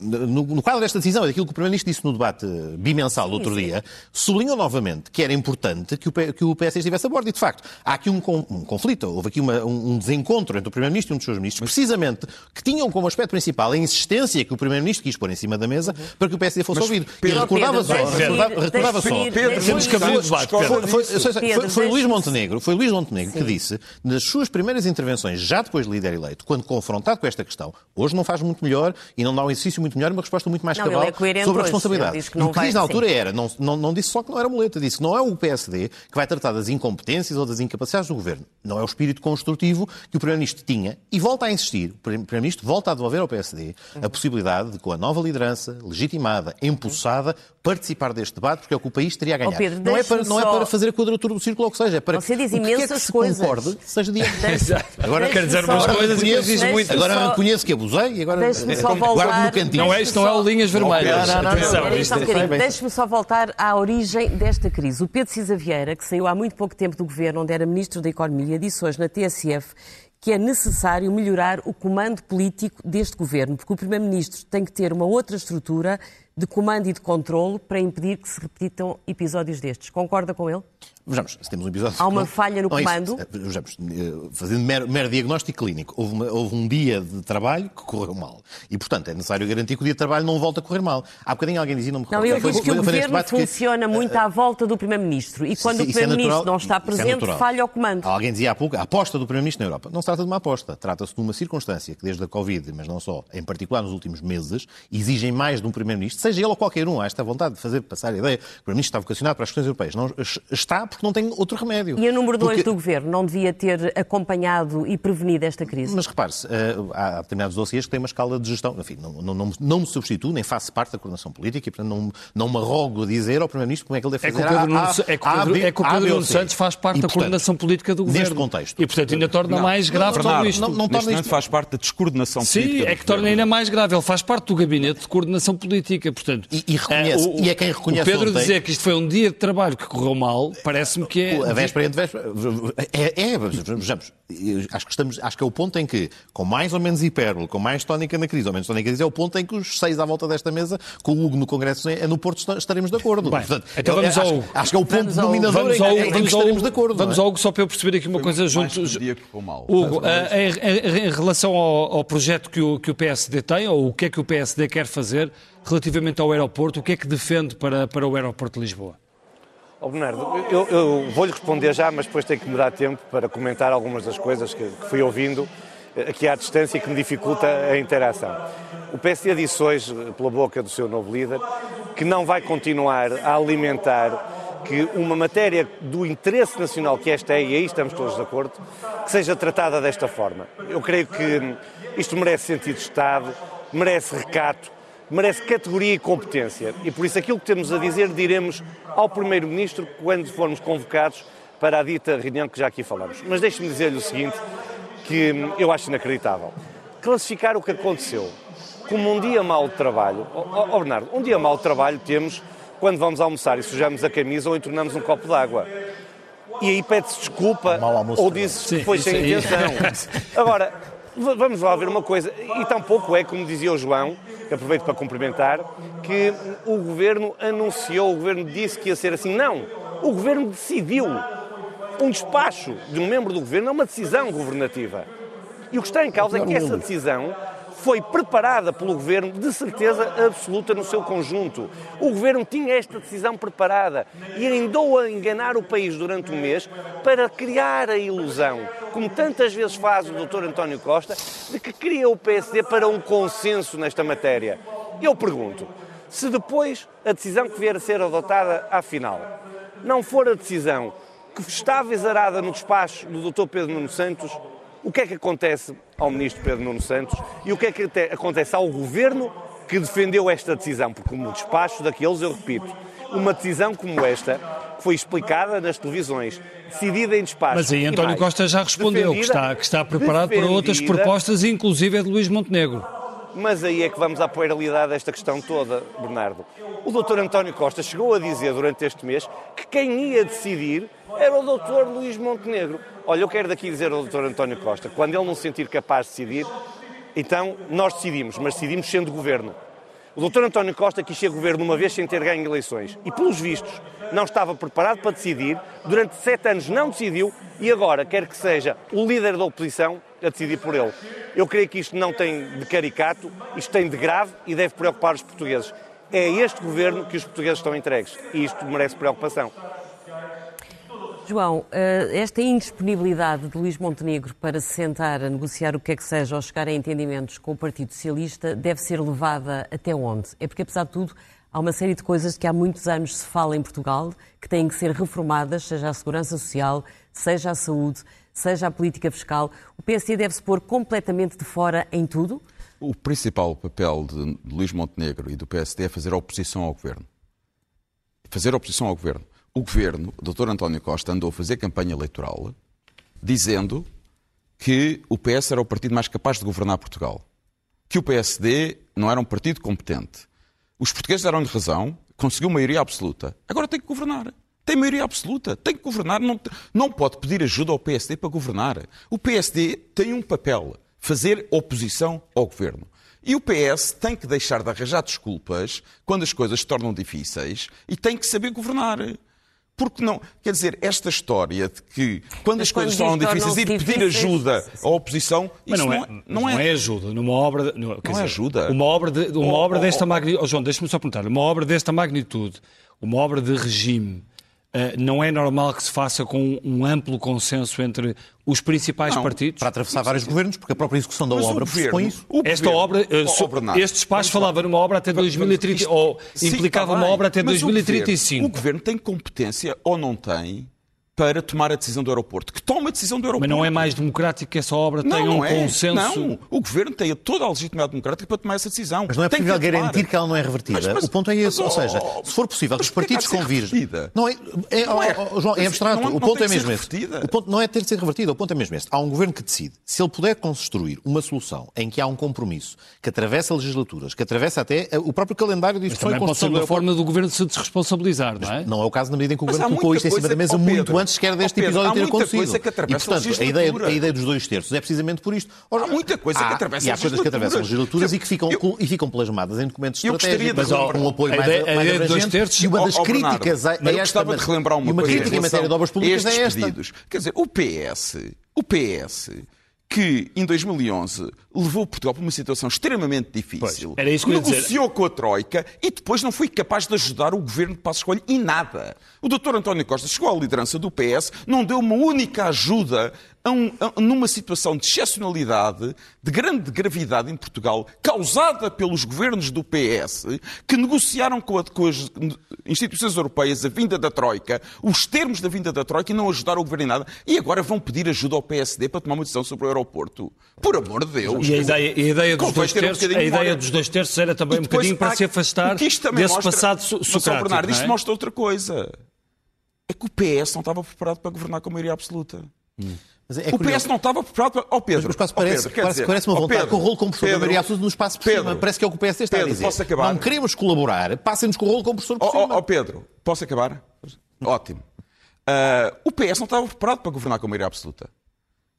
S5: no, no quadro desta decisão, e daquilo que o Primeiro-Ministro disse no debate bimensal do outro dia, sublinhou novamente que era importante que o, que o PSD estivesse a bordo. E, de facto, há aqui um, um conflito, houve aqui uma- um, um desencontro entre o Primeiro-Ministro e um dos seus ministros, precisamente, que tinham como aspecto principal a insistência que o Primeiro-Ministro quis pôr em cima da mesa para que o PSD fosse
S7: Mas,
S5: ouvido.
S7: Pedro,
S5: e recordava
S2: Pedro,
S5: só,
S2: deixa-me
S5: recordava, recordava só.
S7: Pedro,
S1: Pedro.
S5: Foi, foi- foi-
S2: Pedro,
S5: foi Luís Montenegro, foi Luís Montenegro que disse, nas suas primeiras intervenções, já depois de líder eleito, quando confrontado com esta questão, hoje não faz muito melhor e não dá um exercício muito melhor, uma resposta muito mais
S2: Não,
S5: cabal
S2: é
S5: sobre a
S2: hoje.
S5: responsabilidade. E
S2: não
S5: o que
S2: vai-
S5: diz na
S2: sim.
S5: altura era, não, não, não disse só que não era muleta, disse que não é o PSD que vai tratar das incompetências ou das incapacidades do governo. Não é o espírito construtivo que o Primeiro-Ministro tinha e volta a insistir, o Primeiro-Ministro volta a devolver ao PSD a possibilidade de, com a nova liderança, legitimada, empossada, participar deste debate, porque é o que o país teria a ganhar.
S2: Oh, Pedro,
S5: não, é para,
S2: deixa-me
S5: não é
S2: só-
S5: para fazer a quadratura do círculo ou o que seja, é para
S2: Você diz
S5: o que quer que
S2: imensas
S5: se
S2: coisas.
S5: concorde seja.
S2: Deixa-
S5: Agora
S2: deixa-me
S1: quer dizer
S2: só-
S1: umas coisas e
S5: reconheço,
S1: diz muito.
S5: agora
S2: só-
S5: reconheço que abusei e agora
S2: só
S5: guardo no cantinho.
S1: Não é isto, não é o linhas vermelhas.
S5: Não, não, não,
S1: Atenção,
S5: não,
S2: Espera
S1: isto
S2: só
S1: é-.
S2: Deixe-me só voltar à origem desta crise. O Pedro Cisa Vieira, que saiu há muito pouco tempo do governo, onde era Ministro da Economia, disse hoje na TSF que é necessário melhorar o comando político deste governo, porque o Primeiro-Ministro tem que ter uma outra estrutura de comando e de controlo para impedir que se repitam episódios destes. Concorda com ele?
S5: Vejamos, se temos um episódio.
S2: Há uma
S5: não-
S2: falha no
S5: não é
S2: comando?
S5: Eh, Vejamos, eh, fazendo mero, mero diagnóstico clínico, houve, uma- houve um dia de trabalho que correu mal. E, portanto, é necessário garantir que o dia de trabalho não volta a correr mal. Há bocadinho alguém dizia, não me
S2: Não,
S5: recordo.
S2: ele
S5: Foi-
S2: diz que o governo
S5: debate que-
S2: funciona muito à volta do Primeiro-Ministro e quando
S5: Sim,
S2: o
S5: é
S2: Primeiro-Ministro
S5: natural.
S2: não está
S5: é
S2: presente,
S5: natural.
S2: falha o comando.
S5: Alguém dizia há pouco, a aposta do Primeiro-Ministro na Europa. Não se trata de uma aposta, trata-se de uma circunstância que, desde a Covid, mas não só, em particular nos últimos meses, exigem mais de um Primeiro-Ministro, seja ele ou qualquer um. Há esta vontade de fazer passar a ideia que o Primeiro-Ministro está vocacionado para as questões europeias. Não, está porque não tem outro remédio.
S2: E a número dois
S5: Porque-
S2: do governo não devia ter acompanhado e prevenido esta crise?
S5: Mas repare-se, eh, há determinados dossiês que têm uma escala de gestão. Enfim, não, não, não, não me substituo, nem faço parte da coordenação política e, portanto, não, não me arrogo a dizer ao Primeiro-Ministro como é que ele deve
S1: É que
S5: fazer
S1: o Pedro,
S5: A,
S1: Nuno,
S5: A,
S1: é que o Pedro, é que o Pedro Nuno. Santos faz parte
S5: E,
S1: da
S5: portanto,
S1: coordenação política do governo.
S5: neste contexto.
S1: E, portanto, ainda torna
S5: Não,
S1: mais grave
S5: não,
S1: tudo isto.
S5: não- não
S7: neste
S5: torna
S7: momento
S5: isto-
S7: faz parte da descoordenação
S1: Sim,
S7: política.
S1: é
S7: do
S1: que torna ainda mais grave. Ele faz parte do gabinete de coordenação política, portanto...
S5: E- e reconhece-
S1: eh,
S5: e é quem reconhece
S1: O Pedro
S5: ontem-
S1: dizer que isto foi um dia de trabalho que correu mal, parece-me que é...
S5: A véspera entre véspera. É, é, vejamos, acho que, estamos, acho que é o ponto em que, com mais ou menos hipérbole, com mais tónica na crise ou menos tónica na crise, é o ponto em que os seis à volta desta mesa, com o Hugo no Congresso é no Porto, esta- estaremos de acordo.
S1: Bem,
S5: Portanto,
S1: então vamos
S5: acho,
S1: ao Hugo.
S5: acho que é o ponto
S2: Vamos ao Hugo.
S5: dominador
S1: Vamos
S5: em,
S1: ao,
S5: em que
S1: vamos ao,
S5: estaremos de acordo.
S1: vamos
S5: não é?
S1: ao Hugo, só para eu perceber aqui uma coisa
S7: Mais
S1: junto.
S7: que dia que correu mal.
S1: Hugo, eh, em, em- em relação ao, ao projeto que o, que o PSD tem, ou o que é que o PSD quer fazer relativamente ao aeroporto, o que é que defende para, para o aeroporto de Lisboa?
S6: Ó Bernardo, eu, eu vou-lhe responder já, mas depois tenho que me dar tempo para comentar algumas das coisas que, que fui ouvindo eh, aqui à distância e que me dificulta a interação. O PSD disse hoje, eh, pela boca do seu novo líder, que não vai continuar a alimentar que uma matéria do interesse nacional que esta é, e aí estamos todos de acordo, que seja tratada desta forma. Eu creio que isto merece sentido de Estado, merece recato, merece categoria e competência. E por isso aquilo que temos a dizer diremos ao Primeiro-Ministro quando formos convocados para a dita reunião que já aqui falamos. Mas deixe-me dizer-lhe o seguinte, que eu acho inacreditável. Classificar o que aconteceu como um dia mau de trabalho. Ó ó, ó, Bernardo, um dia mau de trabalho temos quando vamos almoçar e sujamos a camisa ou entornamos um copo de água. E aí pede-se desculpa
S5: almoço
S6: ou
S5: de
S6: diz
S1: Sim,
S6: que foi sem intenção. Agora, vamos lá ver uma coisa, e tampouco é, como dizia o João, que aproveito para cumprimentar, que o Governo anunciou, o Governo disse que ia ser assim. Não, o Governo decidiu. Um despacho de um membro do Governo é uma decisão governativa. E o que está em causa é que essa decisão foi preparada pelo Governo de certeza absoluta no seu conjunto. O Governo tinha esta decisão preparada e andou a enganar o país durante um mês para criar a ilusão, como tantas vezes faz o Dr. António Costa, de que cria o PSD para um consenso nesta matéria. Eu pergunto, se depois a decisão que vier a ser adotada à final não for a decisão que estava exarada no despacho do Dr. Pedro Nuno Santos, o que é que acontece ao Ministro Pedro Nuno Santos e o que é que acontece ao Governo que defendeu esta decisão? Porque como despacho daqueles, eu repito, uma decisão como esta que foi explicada nas televisões, decidida em despacho.
S1: Mas aí António
S6: mais,
S1: Costa já respondeu que está, que está preparado para outras propostas, inclusive a de Luís Montenegro.
S6: Mas aí é que vamos à puerilidade desta questão toda, Bernardo. O Dr. António Costa chegou a dizer durante este mês que quem ia decidir era o Dr. Luís Montenegro. Olha, eu quero daqui dizer ao Dr. António Costa, quando ele não se sentir capaz de decidir, então nós decidimos, mas decidimos sendo governo. O Dr. António Costa quis ser governo uma vez sem ter ganho eleições e, pelos vistos, não estava preparado para decidir, durante sete anos não decidiu e agora quer que seja o líder da oposição a decidir por ele. Eu creio que isto não tem de caricato, isto tem de grave e deve preocupar os portugueses. É este governo que os portugueses estão entregues e isto merece preocupação.
S2: João, eh, esta indisponibilidade de Luís Montenegro para se sentar a negociar o que é que seja ou chegar a entendimentos com o Partido Socialista deve ser levada até onde? É porque, apesar de tudo, há uma série de coisas que há muitos anos se fala em Portugal que têm que ser reformadas, seja a segurança social, seja a saúde, seja a política fiscal. O PSD deve-se pôr completamente de fora em tudo?
S7: O principal papel de Luís Montenegro e do PSD é fazer oposição ao governo. Fazer oposição ao governo. O governo, o Dr. António Costa, andou a fazer campanha eleitoral dizendo que o PS era o partido mais capaz de governar Portugal. Que o PSD não era um partido competente. Os portugueses deram-lhe razão, conseguiu maioria absoluta. Agora tem que governar. Tem maioria absoluta, tem que governar, não, não pode pedir ajuda ao PSD para governar. O PSD tem um papel, fazer oposição ao governo. E o PS tem que deixar de arranjar desculpas quando as coisas se tornam difíceis e tem que saber governar. Porque não, quer dizer, esta história de que quando
S2: Mas
S7: as coisas
S2: diz
S7: difíceis ir pedir ajuda à oposição,
S1: Mas
S7: isso
S1: não,
S7: não,
S1: é,
S7: é,
S1: não, é... ajuda. Numa obra, no, quer
S7: Não é ajuda.
S1: Uma obra, de, uma
S7: Oh,
S1: obra
S7: oh,
S1: desta
S7: oh,
S1: magnitude. Oh, João, deixa-me só perguntar. Uma obra desta magnitude, uma obra de regime, não é normal que se faça com um amplo consenso entre os principais
S7: Não,
S1: partidos?
S5: Para atravessar vários governos, porque a própria execução da
S7: Mas o
S5: obra
S7: governo-
S5: pressupõe isso.
S7: o
S1: Esta
S7: governo-
S1: obra, eh,
S7: Bernardo,
S1: este despacho
S7: lá.
S1: falava numa obra até
S7: Vamos-
S1: 2030,
S7: isto-
S1: ou
S7: Sim,
S1: implicava uma obra até
S7: mas o
S1: 2035.
S7: Governo, o governo tem competência ou não tem para tomar a decisão do aeroporto. Que toma a decisão do aeroporto.
S1: Mas não é mais democrático que essa obra tenha
S7: não
S1: um
S7: é.
S1: consenso?
S7: Não, o governo tem toda a legitimidade democrática para tomar essa decisão.
S5: Mas não é
S7: Tem
S5: possível
S7: que
S5: garantir que ela não é revertida.
S7: Mas- mas-
S5: o ponto é esse.
S7: mas,
S5: Ou seja,
S7: oh,
S5: se for possível que
S7: mas
S5: os partidos
S7: de ser
S5: convirjam.
S7: revertida?
S5: Não é, é,
S7: Não é.
S5: oh, oh, João, é
S7: Mas
S5: abstrato.
S7: não-
S5: o
S7: não
S5: ponto é mesmo esse. O ponto não é ter de ser revertida, o ponto é mesmo esse. Há um governo que decide. Se ele puder construir uma solução em que há um compromisso que atravessa legislaturas, que atravessa até o próprio calendário de
S1: Mas
S5: discussão e
S1: também pode ser uma forma do governo se desresponsabilizar, não é?
S5: Não é o caso na medida em que o
S7: Mas
S5: governo colocou isto em cima da mesa muito antes sequer deste
S7: oh, Pedro,
S5: episódio
S7: há
S5: ter
S7: muita
S5: acontecido.
S7: coisa que
S5: e, portanto, a ideia, a ideia dos dois terços é precisamente por isto. Ora,
S7: Há muita coisa que atravessa
S5: E há coisas que atravessam
S7: legislaturas.
S5: e que ficam,
S7: Eu-
S5: e ficam plasmadas em documentos
S7: Eu gostaria de
S5: estratégicos,
S7: relembrar-
S5: um apoio mais,
S1: ideia- a
S5: mais
S1: ideia de dois
S5: abrangente.
S1: terços-
S5: E uma das
S7: Oh, oh, Bernardo,
S5: críticas a,
S7: mas
S5: esta...
S7: de relembrar uma
S5: uma
S7: coisa.
S5: crítica em matéria de obras públicas é esta.
S7: pedidos. Quer dizer, o PS, o PS que em 2011 levou Portugal para uma situação extremamente difícil,
S1: Pois, era isso que eu ia dizer.
S7: negociou com a Troika e depois não foi capaz de ajudar o governo de Passos Coelho em nada. O Dr. António Costa chegou à liderança do PS, não deu uma única ajuda a um- a- numa situação de excepcionalidade, de grande gravidade em Portugal, causada pelos governos do PS, que negociaram com, a- com as instituições europeias a vinda da Troika, os termos da vinda da Troika e não ajudaram o governo em nada, e agora vão pedir ajuda ao PSD para tomar uma decisão sobre o aeroporto. Por amor de Deus!
S1: E a ideia, e a ideia dos dois
S7: ter um
S1: terços,
S7: bocadinho
S1: a
S7: de
S1: ideia dos dois terços era também um bocadinho para
S7: há-
S1: se afastar desse
S7: mostra-
S1: passado socrático.
S7: Bernardo,
S1: não
S7: isto
S1: é?
S7: mostra outra coisa. É que o PS não estava preparado para governar com a maioria absoluta.
S5: Mas é
S7: o. PS não estava preparado para... Ó Pedro,
S5: Mas
S7: ó
S5: parece,
S7: Pedro,
S5: parece,
S7: dizer,
S5: parece uma vontade
S7: Pedro,
S5: com o rolo compressor da
S7: Pedro,
S5: maioria absoluta no espaço por
S7: Pedro,
S5: cima. Parece que é o que o PSD está
S7: Pedro,
S5: a dizer.
S7: posso acabar?
S5: Não queremos colaborar, passem-nos com o rolo compressor por
S7: Ó
S5: cima.
S7: ó, ó, Pedro, posso acabar? Ótimo. Ah, o PS não estava preparado para governar com a maioria absoluta.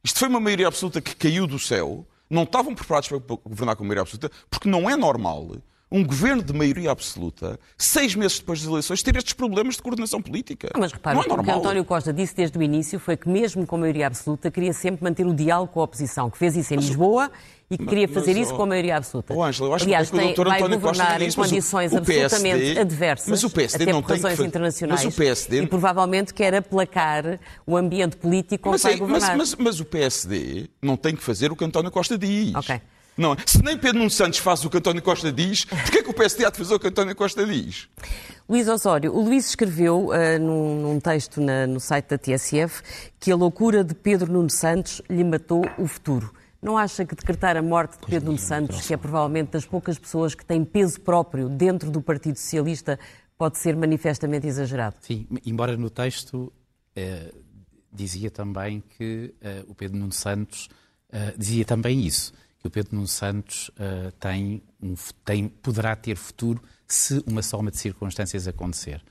S7: Isto foi uma maioria absoluta que caiu do céu. Não estavam preparados para governar com a maioria absoluta, porque não é normal um governo de maioria absoluta, seis meses depois das eleições, ter estes problemas de coordenação política.
S2: Mas repare,
S7: não é
S2: o que
S7: normal.
S2: António Costa disse desde o início foi que, mesmo com maioria absoluta, queria sempre manter o diálogo com a oposição, que fez isso em Lisboa e que queria fazer
S7: mas,
S2: isso
S7: oh,
S2: com a maioria absoluta.
S7: Oh, Ângela, eu acho
S2: Aliás,
S7: que o
S2: tem, vai
S7: António Costa
S2: governar em
S7: mas o-
S2: condições
S7: o
S2: absolutamente
S7: PSD
S2: adversas,
S7: mas o PSD
S2: até
S7: não
S2: por
S7: tem que
S2: razões internacionais,
S7: mas o PSD
S2: e provavelmente quer aplacar o ambiente político
S7: Mas,
S2: vai
S7: é- mas,
S2: governar.
S7: mas- mas o PSD não tem que fazer o que António Costa diz.
S2: Ok.
S7: Não, é? se nem Pedro Nuno Santos faz o que António Costa diz, porquê é que o PSD há de fazer o que António Costa diz?
S2: Luís Osório, o Luís escreveu ah, num, num texto na- no site da TSF que a loucura de Pedro Nuno Santos lhe matou o futuro. Não acha que decretar a morte de Pedro Nuno Santos, que é provavelmente das poucas pessoas que têm peso próprio dentro do Partido Socialista, pode ser manifestamente exagerado?
S8: Sim, embora no texto eh, dizia também que eh, o Pedro Nuno Santos eh, dizia também isso, que o Pedro Nuno Santos eh, tem um, tem, poderá ter futuro se uma soma de circunstâncias acontecer.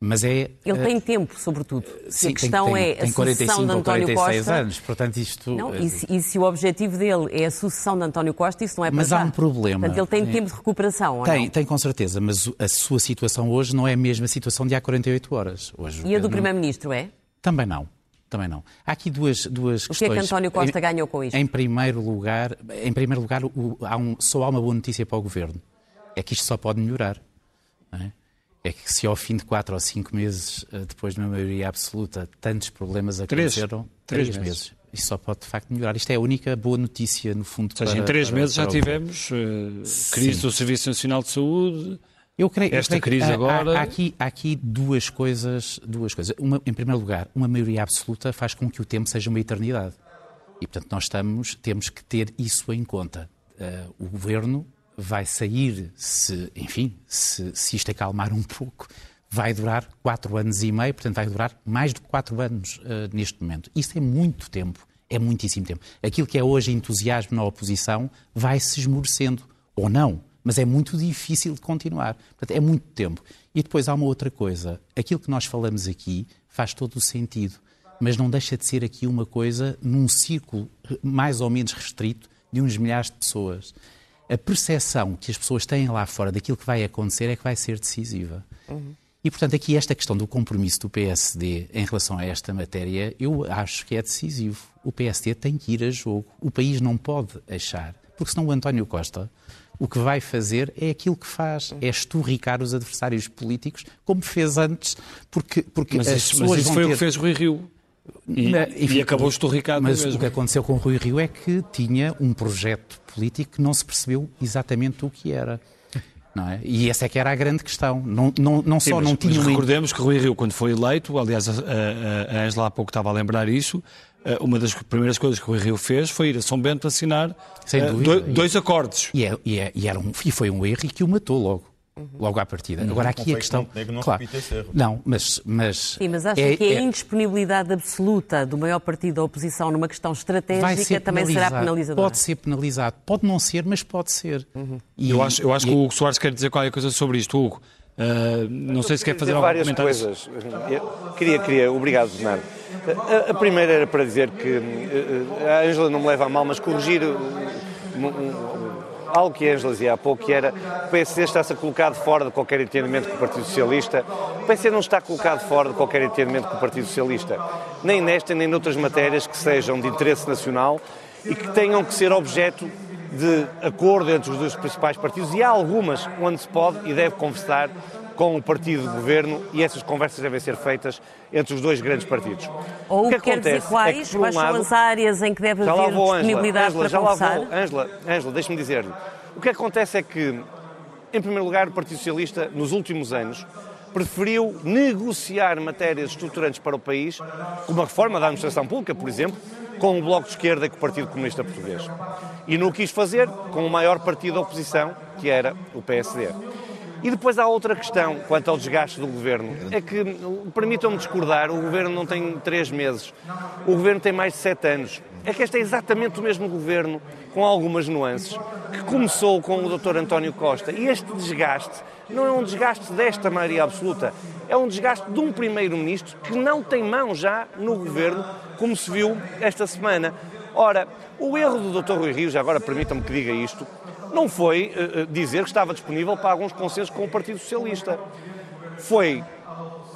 S8: Mas é.
S2: Ele
S8: eh,
S2: tem tempo, sobretudo. Se
S8: sim,
S2: a questão
S8: tem,
S2: é
S8: tem
S2: a sucessão de
S8: ou
S2: António
S8: 46
S2: Costa.
S8: anos, portanto isto.
S2: Não,
S8: eh,
S2: e, se, e se o objetivo dele é a sucessão de António Costa, isso não é para
S8: Mas há um problema.
S2: Portanto, ele tem tempo de recuperação, ou
S8: Tem, tem com certeza, mas a sua situação hoje não é a mesma situação de há 48 horas. Hoje,
S2: E a do Primeiro-Ministro é?
S8: Também não. Também não. Há aqui duas, duas
S2: O que é
S8: questões.
S2: que António Costa
S8: Em-
S2: ganhou com isto?
S8: Em primeiro lugar, em primeiro lugar o- há um- só há uma boa notícia para o Governo. É que isto só pode melhorar. não É? É que se ao fim de quatro ou cinco meses, eh, depois de uma maioria absoluta, tantos problemas aconteceram,
S1: Três
S8: três,
S1: meses.
S8: meses. Isto só pode de facto melhorar. Isto é a única boa notícia, no fundo.
S1: Ou seja,
S8: para-
S1: em três
S8: para-
S1: meses já
S8: para o Governo.
S1: tivemos eh, crise
S8: Sim.
S1: do Serviço Nacional de Saúde.
S8: Eu creio, eu
S1: Esta
S8: creio que
S1: crise
S8: há-
S1: agora-
S8: Há, há aqui, há aqui duas coisas. Duas coisas. Uma, em primeiro lugar, uma maioria absoluta faz com que o tempo seja uma eternidade. E, portanto, nós estamos, temos que ter isso em conta. Eh, o governo vai sair, se, enfim, se, se isto acalmar um pouco, vai durar quatro anos e meio, portanto, vai durar mais de quatro anos eh, neste momento. Isso é muito tempo, é muitíssimo tempo. Aquilo que é hoje entusiasmo na oposição vai se esmorecendo, ou não, mas é muito difícil de continuar. Portanto, é muito tempo. E depois há uma outra coisa. Aquilo que nós falamos aqui faz todo o sentido, mas não deixa de ser aqui uma coisa num círculo mais ou menos restrito de uns milhares de pessoas. A percepção que as pessoas têm lá fora daquilo que vai acontecer é que vai ser decisiva. E, portanto, aqui esta questão do compromisso do PSD em relação a esta matéria, eu acho que é decisivo. O PSD tem que ir a jogo. O país não pode achar, porque senão o António Costa o que vai fazer é aquilo que faz, é esturricar os adversários políticos, como fez antes, porque, porque
S1: Mas
S8: as
S1: isso,
S8: pessoas
S1: mas isso foi o
S8: ter...
S1: que fez Rui Rio. E,
S8: Na-
S1: e acabou esturricado
S8: Mas
S1: mesmo.
S8: o que aconteceu com o Rui Rio é que tinha um projeto político que não se percebeu exatamente o que era. Não é? E essa é que era a grande questão. Não, não, não
S1: Sim,
S8: só
S1: mas,
S8: não tinha
S1: mas recordemos que Rui Rio, quando foi eleito, aliás, a, a, a Angela há pouco estava a lembrar isso, eh, uma das primeiras coisas que o Rui Rio fez foi ir a São Bento assinar
S8: Sem
S1: eh,
S8: dúvida.
S1: do- dois acordos.
S8: E, é- e é- e era um, e foi um erro e que o matou logo. Logo à partida. Agora aqui a questão.
S9: que não-
S8: claro, não, mas. mas
S2: Sim, mas acha
S8: é-
S2: que a
S8: é-
S2: indisponibilidade absoluta do maior partido da oposição numa questão
S8: vai
S2: estratégica
S8: ser
S2: também será
S8: penalizado.
S2: penalizadora?
S8: Pode ser penalizado. Pode não ser, mas pode ser. E-
S1: Eu acho, eu acho
S8: e-
S1: que o Hugo Soares quer dizer qualquer coisa sobre isto, Hugo. Eh, não sei se quer fazer algum
S6: várias
S1: comentário.
S6: coisas. Eu queria, queria, obrigado, Bernardo. A, a primeira era para dizer que eh, a Ângela não me leva a mal, mas corrigir uh, um- um- algo que a Ângela dizia há pouco, que era o PSD está-se a colocar fora de qualquer entendimento com o Partido Socialista. O PSD não está colocado fora de qualquer entendimento com o Partido Socialista, nem nesta nem noutras matérias que sejam de interesse nacional e que tenham que ser objeto de acordo entre os dois principais partidos e há algumas onde se pode e deve conversar com o partido de governo e essas conversas devem ser feitas entre os dois grandes partidos.
S2: Ou
S6: o que
S2: quer dizer quais,
S6: é que, por um
S2: quais são
S6: lado,
S2: as áreas em que deve
S6: lá
S2: haver
S6: vou,
S2: disponibilidade
S6: Ângela,
S2: para
S6: já lá
S2: conversar?
S6: vou. Ângela, Ângela, deixe-me dizer-lhe. O que acontece é que, em primeiro lugar, o Partido Socialista, nos últimos anos, preferiu negociar matérias estruturantes para o país, como a reforma da administração pública, por exemplo, com o Bloco de Esquerda e com o Partido Comunista Português. E não o quis fazer com o maior partido da oposição, que era o PSD. E depois há outra questão quanto ao desgaste do governo. É que, permitam-me discordar, o governo não tem três meses. O governo tem mais de sete anos. É que este é exatamente o mesmo governo, com algumas nuances, que começou com o Dr. António Costa. E este desgaste não é um desgaste desta maioria absoluta, é um desgaste de um primeiro-ministro que não tem mão já no governo, como se viu esta semana. Ora, o erro do Dr. Rui Rio, já agora permitam-me que diga isto, não foi eh, dizer que estava disponível para alguns consensos com o Partido Socialista. Foi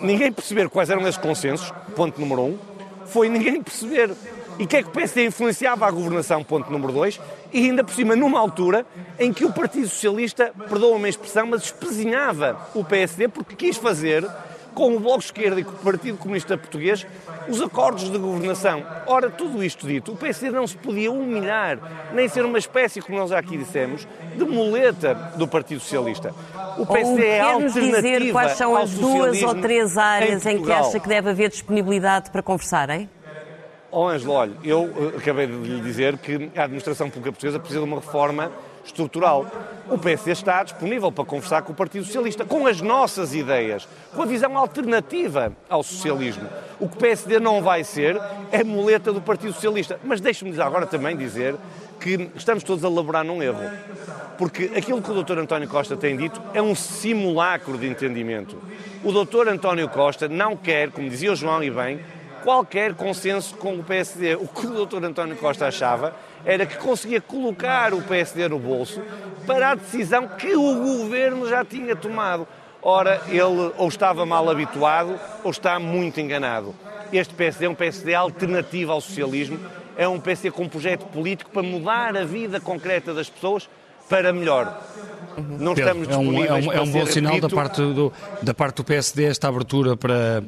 S6: ninguém perceber quais eram esses consensos, ponto número um. Foi ninguém perceber e que é que o PSD influenciava a governação, ponto número dois. E ainda por cima, numa altura em que o Partido Socialista, perdoa-me a expressão, mas espezinhava o PSD porque quis fazer com o Bloco de Esquerda e com o Partido Comunista Português os acordos de governação. Ora, tudo isto dito, o PSD não se podia humilhar, nem ser uma espécie, como nós já aqui dissemos, de muleta do Partido Socialista. O PSD é alternativa
S2: dizer quais são as duas ou três áreas em, que
S6: Portugal.
S2: acha que deve haver disponibilidade para conversarem?
S6: Ó Ângelo, olha, eu eh, acabei de lhe dizer que a administração pública portuguesa precisa de uma reforma estrutural. O PSD está disponível para conversar com o Partido Socialista, com as nossas ideias, com a visão alternativa ao socialismo. O que o PSD não vai ser é muleta do Partido Socialista. Mas deixe-me agora também dizer que estamos todos a laborar num erro. Porque aquilo que o Dr. António Costa tem dito é um simulacro de entendimento. O Dr. António Costa não quer, como dizia o João e bem, qualquer consenso com o PSD. O que o Dr. António Costa achava era que conseguia colocar o PSD no bolso para a decisão que o governo já tinha tomado. Ora, ele ou estava mal habituado ou está muito enganado. Este PSD é um PSD alternativo ao socialismo, é um PSD com um projeto político para mudar a vida concreta das pessoas para melhor. Não
S1: Pedro,
S6: estamos
S1: é um, é
S6: disponíveis
S1: um, é um bom sinal da parte, do, da parte do PSD esta abertura para,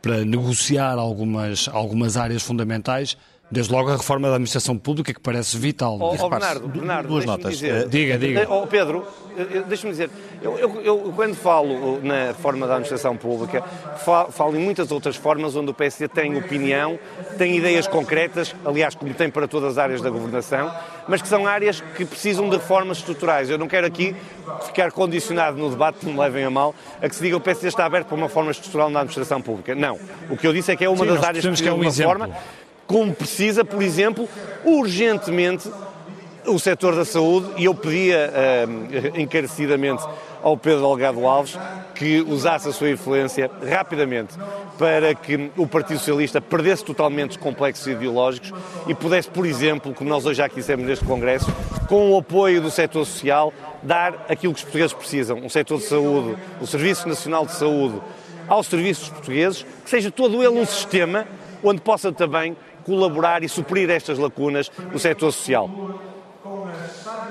S1: para negociar algumas, algumas áreas fundamentais, desde logo a reforma da administração pública, que parece vital.
S6: Ó,
S5: passa.
S6: Bernardo, Bernardo,
S5: Duas
S6: deixa-me
S5: notas.
S6: Dizer,
S5: Eh,
S1: diga, diga.
S6: Ó, Pedro, eh, deixa-me dizer, eu, eu- eu, quando falo na reforma da administração pública, fa- falo em muitas outras formas onde o PSD tem opinião, tem ideias concretas, aliás, como tem para todas as áreas da governação, mas que são áreas que precisam de reformas estruturais. Eu não quero aqui ficar condicionado no debate, não me levem a mal, a que se diga que o PSD está aberto para uma reforma estrutural na administração pública. Não. O que eu disse é que é uma
S1: Sim,
S6: das áreas que
S1: percebemos que é um
S6: de uma
S1: exemplo.
S6: reforma como precisa, por exemplo, urgentemente o setor da saúde e eu pedia eh, encarecidamente ao Pedro Delgado Alves que usasse a sua influência rapidamente para que o Partido Socialista perdesse totalmente os complexos ideológicos e pudesse, por exemplo, como nós hoje já aqui dissemos neste Congresso, com o apoio do setor social, dar aquilo que os portugueses precisam, um setor de saúde, o Serviço Nacional de Saúde, aos serviços portugueses, que seja todo ele um sistema onde possa também colaborar e suprir estas lacunas no setor social.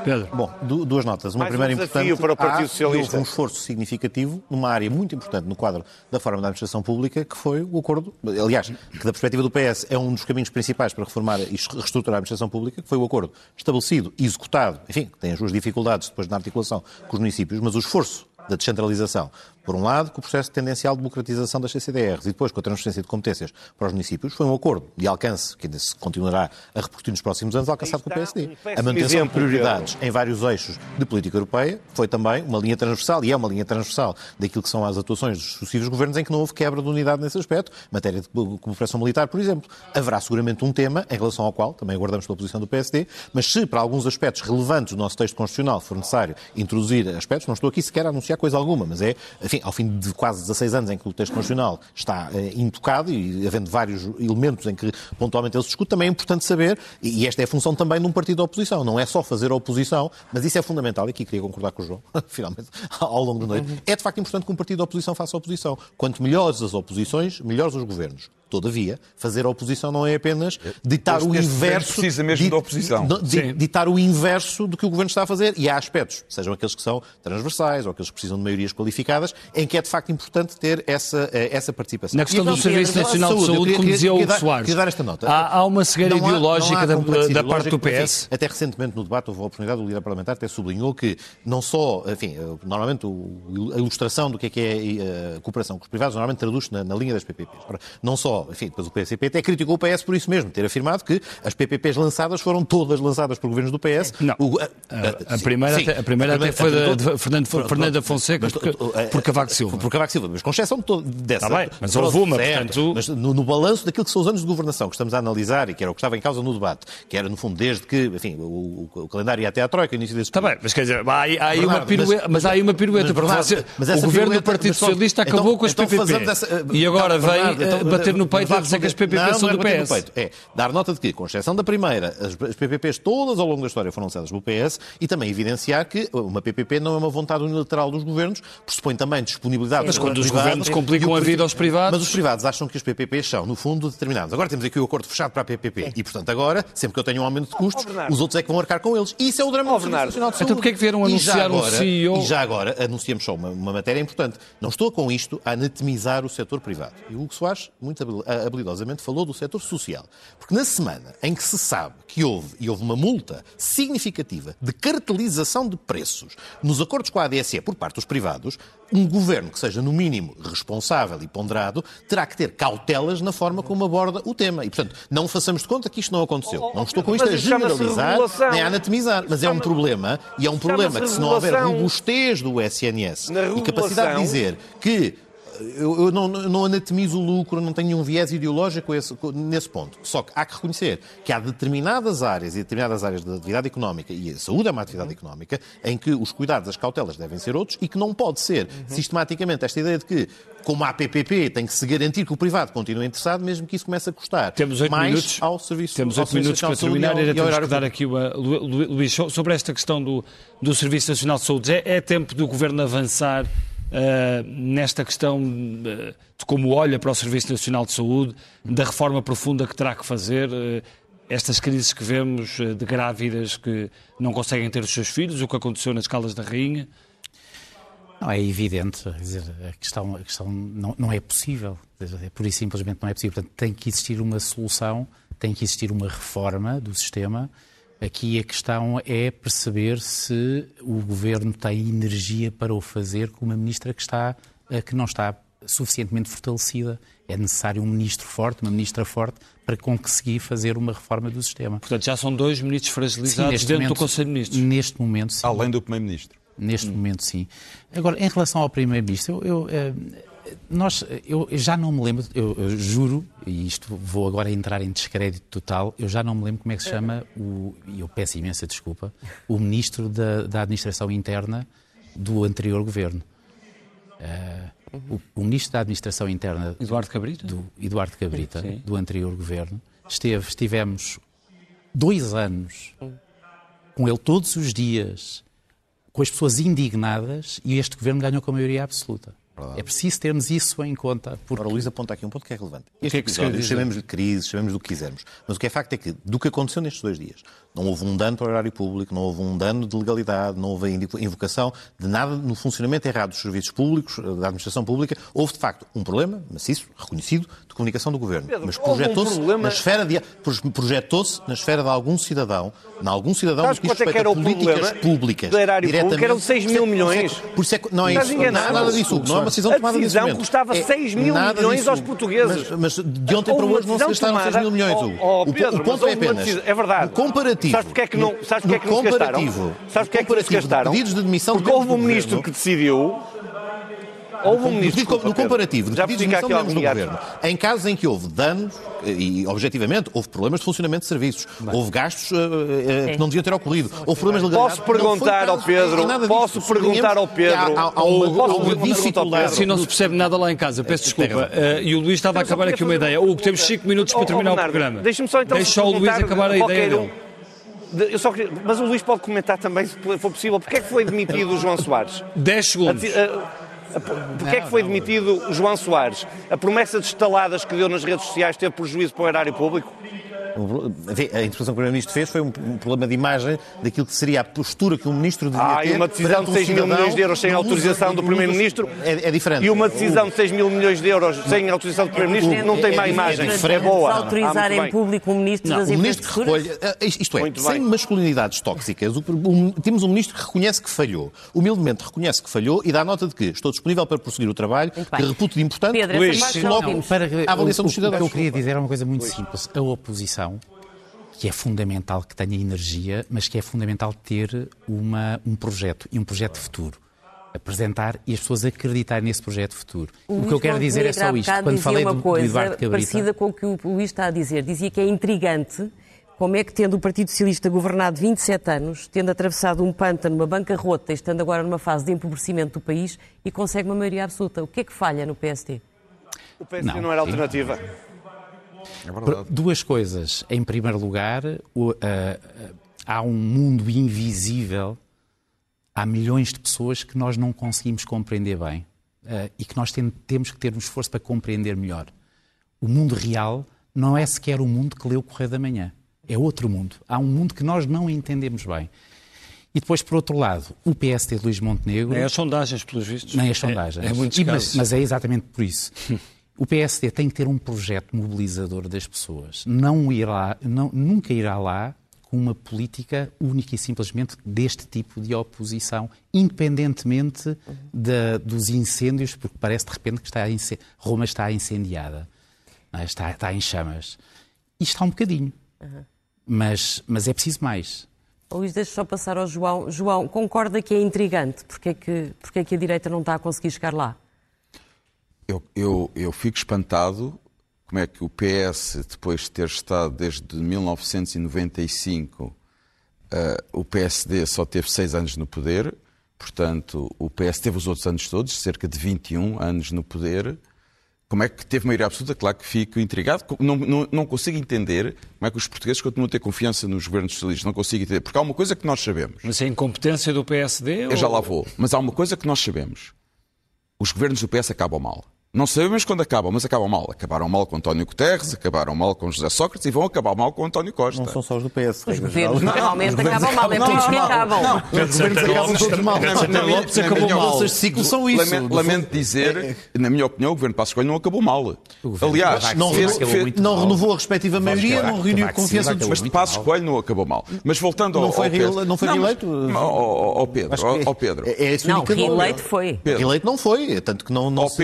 S1: Pedro.
S5: Bom, du- duas notas. Uma
S6: Mais um
S5: primeira
S6: desafio
S5: importante.
S6: para o Partido
S5: há-
S6: Socialista.
S5: Houve um esforço significativo numa área muito importante no quadro da forma da administração pública, que foi o acordo, aliás, que da perspectiva do PS é um dos caminhos principais para reformar e reestruturar a administração pública, que foi o acordo estabelecido e executado, enfim, que tem as suas dificuldades depois na articulação com os municípios, mas o esforço da descentralização. Por um lado, com o processo de tendencial democratização das CCDRs e depois com a transferência de competências para os municípios, foi um acordo de alcance que ainda se continuará a repercutir nos próximos anos, alcançado com o PSD.
S6: um
S5: a manutenção de prioridades em vários eixos de política europeia foi também uma linha transversal, e é uma linha transversal daquilo que são as atuações dos sucessivos governos em que não houve quebra de unidade nesse aspecto. Matéria de cooperação militar, por exemplo. Haverá seguramente um tema em relação ao qual também aguardamos pela posição do PSD, mas se para alguns aspectos relevantes do nosso texto constitucional for necessário introduzir aspectos, não estou aqui sequer a anunciar coisa alguma, mas é, enfim, ao fim de quase 16 anos em que o texto constitucional está eh, intocado e havendo vários elementos em que pontualmente ele se discute, também é importante saber, e e esta é a função também de um partido da oposição, não é só fazer a oposição, mas isso é fundamental, e aqui queria concordar com o João, finalmente, ao longo da noite, é de facto importante que um partido da oposição faça oposição. Quanto melhores as oposições, melhores os governos. Todavia, fazer a oposição não é apenas ditar o inverso.
S9: precisa mesmo
S5: di-
S9: da oposição.
S5: ditar o inverso do que o governo está a fazer. E há aspectos, sejam aqueles que são transversais ou aqueles que precisam de maiorias qualificadas, em que é de facto importante ter essa, eh, essa participação.
S1: Na questão do
S5: então,
S1: Serviço Nacional de Saúde, como dizia o Soares,
S5: queria dar esta nota.
S1: há, há uma cegueira
S5: há-
S1: ideológica da, da parte do
S5: porque,
S1: PS.
S5: enfim, Até recentemente no debate houve a oportunidade do líder parlamentar até sublinhou que não só, enfim, eh, normalmente a ilustração do que é que é a cooperação com os privados normalmente traduz-se na, na linha das PPPs. Ora, Não só, enfim, depois o PSP até criticou o PS por isso mesmo, ter afirmado que as PPPs lançadas foram todas lançadas por governos do PS.
S1: Não.
S5: O-
S1: A, a
S5: sim,
S1: primeira,
S5: sim.
S1: até, a primeira até foi da, de Fernando,
S5: pronto.
S1: Fonseca porque,
S5: uh, uh,
S1: por Cavaco Silva.
S5: Por Cavaco Silva, mas com exceção de todo- dessa.
S1: Tá bem, mas houve uma, portanto-
S5: Mas no, no balanço daquilo que são os anos de governação que estamos a analisar e que era o que estava em causa no debate, que era, no fundo, desde que, enfim, o, o- calendário ia até à Troika, o início desse
S1: Está bem, mas quer dizer, há aí, há aí uma pirueta, mas,
S5: mas-
S1: há aí uma pirueta,
S5: mas,
S1: porque
S5: Bernardo,
S1: você-
S5: mas
S1: o governo do Partido
S5: pronto,
S1: Socialista
S5: então-
S1: acabou com as
S5: então
S1: PPP.
S5: essa-
S1: e agora
S5: então,
S1: vem
S5: Bernardo, então,
S1: bater no peito a dizer que as PPP
S5: não,
S1: são
S5: não
S1: do PS.
S5: peito. É dar nota de que, com exceção da primeira, as, as PPPs todas ao longo da história foram lançadas pelo PS e também evidenciar que uma PPP não é uma vontade unilateral dos governos, pressupõe também disponibilidade
S1: Mas
S5: do
S1: quando os governos complicam a vida aos privados-
S5: Mas os privados acham que os PPPs são, no fundo, determinados. Agora temos aqui o acordo fechado para a PPP e, portanto, agora, sempre que eu tenho um aumento de custos,
S6: Oh,
S5: os outros é que vão arcar com eles. E isso é o drama
S6: Oh, Bernardo.
S5: Nacional de
S1: Então porquê é que vieram
S5: E
S1: anunciar um CEO?
S5: E já agora anunciamos só uma, uma matéria importante. Não estou com isto a anatomizar o setor privado. E o Hugo Soares, muito habil- habilidosamente, falou do setor social. Porque na semana em que se sabe que houve, e houve uma multa significativa de cartelização de preços nos acordos com a ADSE por parte dos privados, um governo que seja, no mínimo, responsável e ponderado, terá que ter cautelas na forma como aborda o tema. E, portanto, não façamos de conta que isto não aconteceu. Não estou com isto a generalizar nem a anatomizar. Mas é um problema, e é um problema que se não houver robustez do SNS e capacidade de dizer que eu, eu não, não anatomizo o lucro, não tenho nenhum viés ideológico esse- nesse ponto. Só que há que reconhecer que há determinadas áreas e determinadas áreas da atividade económica, e a saúde é uma atividade económica, em que os cuidados, as cautelas devem ser outros e que não pode ser sistematicamente esta ideia de que, como há PPP, tem que se garantir que o privado continue interessado, mesmo que isso comece a custar
S1: Temos
S5: mais
S1: minutos.
S5: ao serviço
S1: Temos oito minutos para
S5: de
S1: terminar. Ainda temos que dar aqui uma. Luís, so- sobre esta questão do, do Serviço Nacional de Saúde, é, é tempo do Governo avançar ah, nesta questão ah, de como olha para o Serviço Nacional de Saúde, da reforma profunda que terá que fazer. ah, estas crises que vemos de grávidas que não conseguem ter os seus filhos, o que aconteceu nas Caldas da Rainha.
S8: Não, é evidente, quer dizer, a questão, a questão não, não é possível, é pura e simplesmente não é possível. Portanto, tem que existir uma solução, tem que existir uma reforma do sistema. Aqui a questão é perceber se o governo tem energia para o fazer com uma ministra que, está, eh, que não está suficientemente fortalecida. É necessário um ministro forte, uma ministra forte, para conseguir fazer uma reforma do sistema.
S1: Portanto, já são dois ministros fragilizados dentro do Conselho de Ministros.
S8: Neste momento, sim.
S7: Além do Primeiro-Ministro.
S8: Neste momento, sim. Agora, em relação ao Primeiro-Ministro, eu, eu, eh, nós, eu já não me lembro, eu, eu juro, e isto vou agora entrar em descrédito total, eu já não me lembro como é que se chama, o, e eu peço imensa desculpa, o Ministro da, da Administração Interna do anterior governo. Eh, o, o Ministro da Administração Interna
S1: Eduardo Cabrita?
S8: do Eduardo Cabrita,
S1: Sim.
S8: do anterior governo. Esteve, estivemos dois anos com ele todos os dias, com as pessoas indignadas, e este governo ganhou com a maioria absoluta. É preciso termos isso em conta.
S5: Porque... Ora, Luís aponta aqui um ponto que é relevante. Este
S1: que é que
S5: episódio, chamemos de crise, chamemos do que quisermos. Mas o que é facto é que, do que aconteceu nestes dois dias, não houve um dano para o horário público, não houve um dano de legalidade, não houve a invocação de nada no funcionamento errado dos serviços públicos, eh, da administração pública. Houve, de facto, um problema, maciço, reconhecido, de comunicação do governo.
S6: Pedro,
S5: mas
S6: um
S5: projetou-se
S6: problema-
S5: na esfera de projetou-se na esfera de algum cidadão, de algum cidadão
S6: Sabes
S5: que
S6: quanto é que
S5: respeita
S6: era o
S5: políticas públicas.
S6: do erário público? Eram 6 mil
S5: Por isso é-
S6: milhões.
S5: Por isso é que não é isso.
S6: enganado.
S5: Nada disso. Não é uma decisão
S6: A
S5: tomada nesse
S6: decisão custava
S5: É
S6: 6 mil
S5: nada
S6: milhões
S5: disso.
S6: aos portugueses.
S5: Mas, mas de ontem para hoje não se gastaram 6 mil milhões. Hugo.
S6: Oh, oh,
S5: O-
S6: Pedro,
S5: o ponto é apenas.
S6: é verdade.
S5: No comparativo.
S6: Sabes porque é que não, sabes porque é que não se gastaram?
S5: comparativo.
S6: Sabes porque é que não se
S5: comparativo
S6: gastaram?
S5: Pedidos de admissão
S6: Porque houve um ministro que decidiu. Houve um ministro.
S5: pedido- no
S6: desculpa,
S5: comparativo de pedidos de demissão de membros do governo, em casos em que houve danos, e objetivamente houve problemas de funcionamento de serviços, houve gastos eh, eh, que não deviam ter ocorrido, houve problemas de legalidade.
S6: Posso perguntar
S5: Não
S6: ao Pedro, posso
S5: disso.
S6: perguntar ao Pedro,
S5: Há, uma,
S6: posso
S5: há uma
S6: perguntar ao
S5: dificuldade.
S6: Pedro?
S1: Assim não se percebe nada lá em casa, peço desculpa. Eh, e o Luís estava a acabar aqui uma ideia. Hugo, temos
S6: pergunta.
S1: 5 minutos para
S6: Oh,
S1: terminar
S6: oh,
S1: o
S6: Bernardo,
S1: programa.
S6: Deixa-me só então
S1: Deixa o Luís acabar a ideia dele.
S6: Eu só queria- mas o Luís pode comentar também, se for possível, porque é que foi demitido o João Soares?
S1: 10 segundos.
S6: A- a- a- Porquê é que foi demitido o João Soares? A promessa de estaladas que deu nas redes sociais teve prejuízo para o erário público?
S5: Enfim, A interpretação que o Primeiro-Ministro fez foi um, problema de imagem daquilo que seria a postura que o Ministro devia
S6: Ah,
S5: ter.
S6: e uma decisão de
S5: um
S6: 6 mil milhões de euros sem autorização do Primeiro-Ministro?
S5: É, é diferente.
S6: E uma decisão de 6 mil milhões de euros sem autorização do Primeiro-Ministro não tem
S5: é
S6: má imagem.
S5: é
S6: É boa.
S2: Autorizar
S6: Ah,
S2: em público o ministro das
S5: O ministro recolhe, eh, isto é, sem masculinidades tóxicas, o- o- temos um ministro que reconhece que falhou. Humildemente reconhece que falhou e dá nota de que estou disponível para prosseguir o trabalho, que reputo de importante,
S2: Pedro,
S1: Luís,
S5: logo.
S8: Para,
S5: a avaliação
S8: o,
S5: dos
S8: o que eu
S5: cidadãos.
S8: queria dizer é uma coisa muito simples. A oposição, que é fundamental que tenha energia, mas que é fundamental ter uma, um projeto e um projeto de futuro. Apresentar e as pessoas acreditarem nesse projeto de futuro. O, que eu quero dizer é só isto. Quando
S2: dizia
S8: falei
S2: uma
S8: do, do
S2: coisa
S8: Eduardo Cabrita...
S2: parecida com o que o Luís está a dizer. Dizia que é intrigante como é que, tendo o Partido Socialista governado 27 anos, tendo atravessado um pântano, uma bancarrota, estando agora numa fase de empobrecimento do país, e consegue uma maioria absoluta. O que é que falha no PSD?
S6: O PSD não,
S8: Não,
S6: era
S8: sim.
S6: alternativa.
S7: É.
S8: Duas coisas. Em primeiro lugar, o- ah, ah, há um mundo invisível, há milhões de pessoas que nós não conseguimos compreender bem ah, e que nós tem- temos que ter um esforço para compreender melhor. O mundo real não é sequer o mundo que lê o Correio da Manhã. É outro mundo. Há um mundo que nós não entendemos bem. E depois, por outro lado, o PSD de Luís Montenegro.
S1: É as sondagens, pelos vistos.
S8: Nem as sondagens.
S1: É, é muitos
S8: E, mas, mas é exatamente por isso. O PSD tem que ter um projeto mobilizador das pessoas. Não irá, não, nunca irá lá com uma política única e simplesmente deste tipo de oposição, independentemente da- dos incêndios, porque parece de repente que está Roma está incendiada, é? está, está em chamas. E está um bocadinho. Mas, mas é preciso mais.
S2: Ô, Luís, deixa só passar ao João. João, concorda que é intrigante? Porque é que, porque é que a direita não está a conseguir chegar lá?
S7: Eu, eu, eu fico espantado como é que o PS, depois de ter estado desde 1995, eh, o PSD só teve seis anos no poder, portanto, o PS teve os outros anos todos, cerca de 21 anos no poder. Como é que teve maioria absoluta? Claro que fico intrigado. Não, não, não consigo entender como é que os portugueses continuam a ter confiança nos governos socialistas. Não consigo entender. Porque há uma coisa que nós sabemos.
S1: Mas é incompetência do PSD?
S7: Eu já lá vou. Mas há uma coisa que nós sabemos. Os governos do PS acabam mal. Não sabemos quando acabam, mas acabam mal. Acabaram mal com António Guterres, acabaram mal com José Sócrates e vão acabar mal com António Costa.
S5: Não são só os do PS.
S2: Os governos normalmente acabam mal, é por isso que acabam.
S5: Os governos acabam todos mal.
S7: Na- na- na-
S5: Lopes acabou mal. Mudanças de ciclo são isso.
S7: Lamento,
S5: No
S7: lamento
S5: fundo,
S7: dizer, na minha opinião, o governo Passos Coelho não acabou mal. Aliás,
S5: Não, não renovou a respectiva maioria, não reuniu confiança dos
S7: mas Passos. Coelho não acabou mal. Mas voltando ao,
S5: Não
S7: Pedro-
S5: não foi reeleito?
S7: Ao, Pedro.
S5: É, é esse
S2: Não, reeleito foi.
S5: Reeleito não foi, tanto que não, não,
S7: Ó,
S5: se-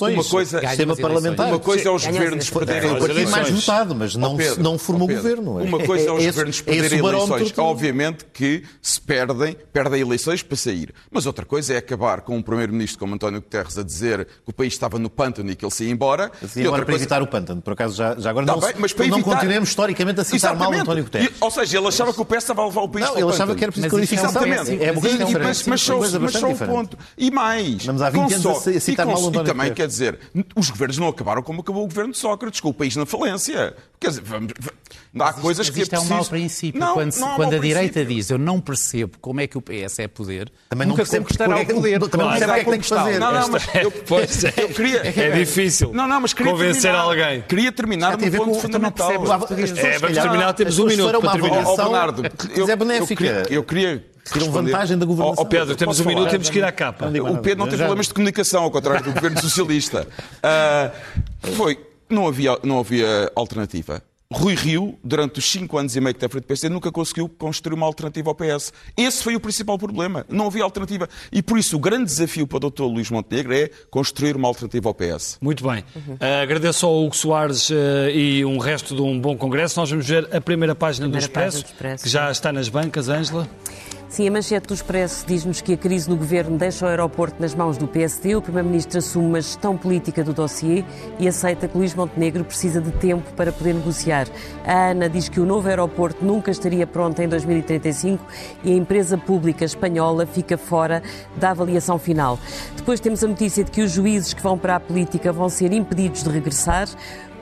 S5: Não funções.
S7: uma coisa-
S5: Sistema
S8: eleições.
S5: parlamentar.
S7: Uma coisa é os governos
S2: eleições.
S7: perderem
S5: Foi o mais
S7: eleições.
S5: votado, mas não,
S7: Ó, Pedro,
S5: não formou
S7: Pedro,
S5: governo. É-
S7: Uma coisa é, os governos perderem
S5: o
S7: eleições. Obviamente que se perdem, perdem eleições para sair. Mas outra coisa é acabar com um primeiro-ministro como António Guterres a dizer que o país estava no pântano e que ele se ia embora.
S5: Assim,
S7: e
S5: agora
S7: outra
S5: para
S7: coisa...
S5: evitar o pântano, por acaso já, já agora
S7: Tá
S5: não,
S7: bem,
S5: se-
S7: mas para
S5: não
S7: evitar-
S5: continuemos historicamente a citar mal
S7: Exatamente.
S5: António Guterres.
S7: E- ou seja, ele achava que o PS estava a levar o país
S5: Não,
S7: para o
S5: ele achava
S7: pântano.
S5: que era preciso
S8: Mas isso é.
S7: Exatamente.
S5: É uma coisa
S7: mas, mas mas
S5: bastante
S7: só um
S5: diferente.
S7: ponto. E mais.
S5: Estamos há 20
S7: com
S5: anos a citar mal o António
S7: E também,
S5: Guterres.
S7: Quer dizer, os governos não acabaram como acabou o governo de Sócrates, com o país na falência. Quer dizer, vamos, há coisas
S8: Mas
S7: que
S8: isto é,
S7: é
S8: um
S7: preciso...
S8: mau princípio.
S7: Não,
S8: quando
S7: não há
S8: quando a direita
S7: princípio.
S8: diz eu não percebo como é que o PS é poder,
S5: Também não
S8: nunca
S5: percebo
S8: conquistará
S5: é
S8: o poder.
S5: também não percebo o que é que tem que fazer.
S7: Não, não, mas eu,
S1: Pois é.
S7: eu queria...
S1: É difícil.
S7: Não, não, mas queria
S1: Convencer
S7: terminar,
S1: alguém.
S7: Queria terminar no
S5: ver
S7: ponto fundamental.
S5: pessoas,
S1: É,
S5: se
S1: vamos
S5: calhar,
S1: terminar, temos um minuto para terminar.
S7: Bernardo,
S5: quiser benéfica.
S7: Eu queria, eu queria
S5: Tiram vantagem da governação.
S7: Ó, ó, Pedro,
S1: Temos um
S7: posso
S1: minuto,
S7: falar?
S1: temos que ir à capa.
S7: O. Pedro não tem problemas de comunicação, ao contrário do governo socialista. Ah, foi, não havia, não havia alternativa. Rui Rio, durante os cinco anos e meio que teve frente do PSD, nunca conseguiu construir uma alternativa ao PS. Esse foi o principal problema. Não havia alternativa. E por isso o grande desafio para o Dr. Luís Montenegro é construir uma alternativa ao PS.
S1: Muito bem. Uh, agradeço ao Hugo Soares uh, e um resto de um bom congresso. Nós vamos ver a primeira página
S2: Primeira
S1: do, Expresso,
S2: página do Expresso.
S1: que já está nas bancas, Ângela.
S2: Sim, a manchete do Expresso diz-nos que a crise no governo deixa o aeroporto nas mãos do PSD. O Primeiro-Ministro assume uma gestão política do dossiê e aceita que Luís Montenegro precisa de tempo para poder negociar. A ANA diz que o novo aeroporto nunca estaria pronto em 2035 e a empresa pública espanhola fica fora da avaliação final. Depois temos a notícia de que os juízes que vão para a política vão ser impedidos de regressar.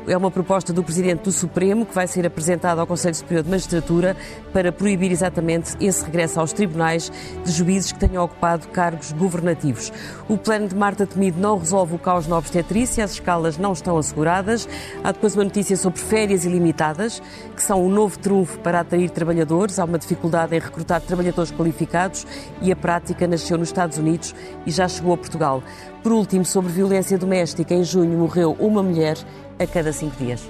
S2: É uma proposta do Presidente do Supremo que vai ser apresentada ao Conselho Superior de Magistratura para proibir exatamente esse regresso aos tribunais de juízes que tenham ocupado cargos governativos. O plano de Marta Temido não resolve o caos na obstetrícia, as escalas não estão asseguradas. Há depois uma notícia sobre férias ilimitadas, que são o novo trunfo para atrair trabalhadores. Há uma dificuldade em recrutar trabalhadores qualificados e a prática nasceu nos Estados Unidos e já chegou a Portugal. Por último, sobre violência doméstica, em junho morreu uma mulher a cada cinco dias.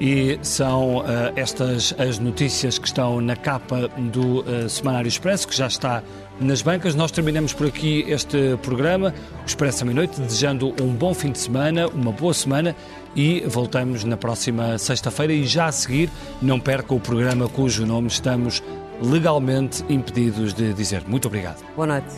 S1: E são uh, estas as notícias que estão na capa do uh, Semanário Expresso, que já está nas bancas. Nós terminamos por aqui este programa, o Expresso à Meia-Noite, desejando um bom fim de semana, uma boa semana e voltamos na próxima sexta-feira. E já a seguir, não perca o programa cujo nome estamos legalmente impedidos de dizer. Muito obrigado.
S2: Boa noite.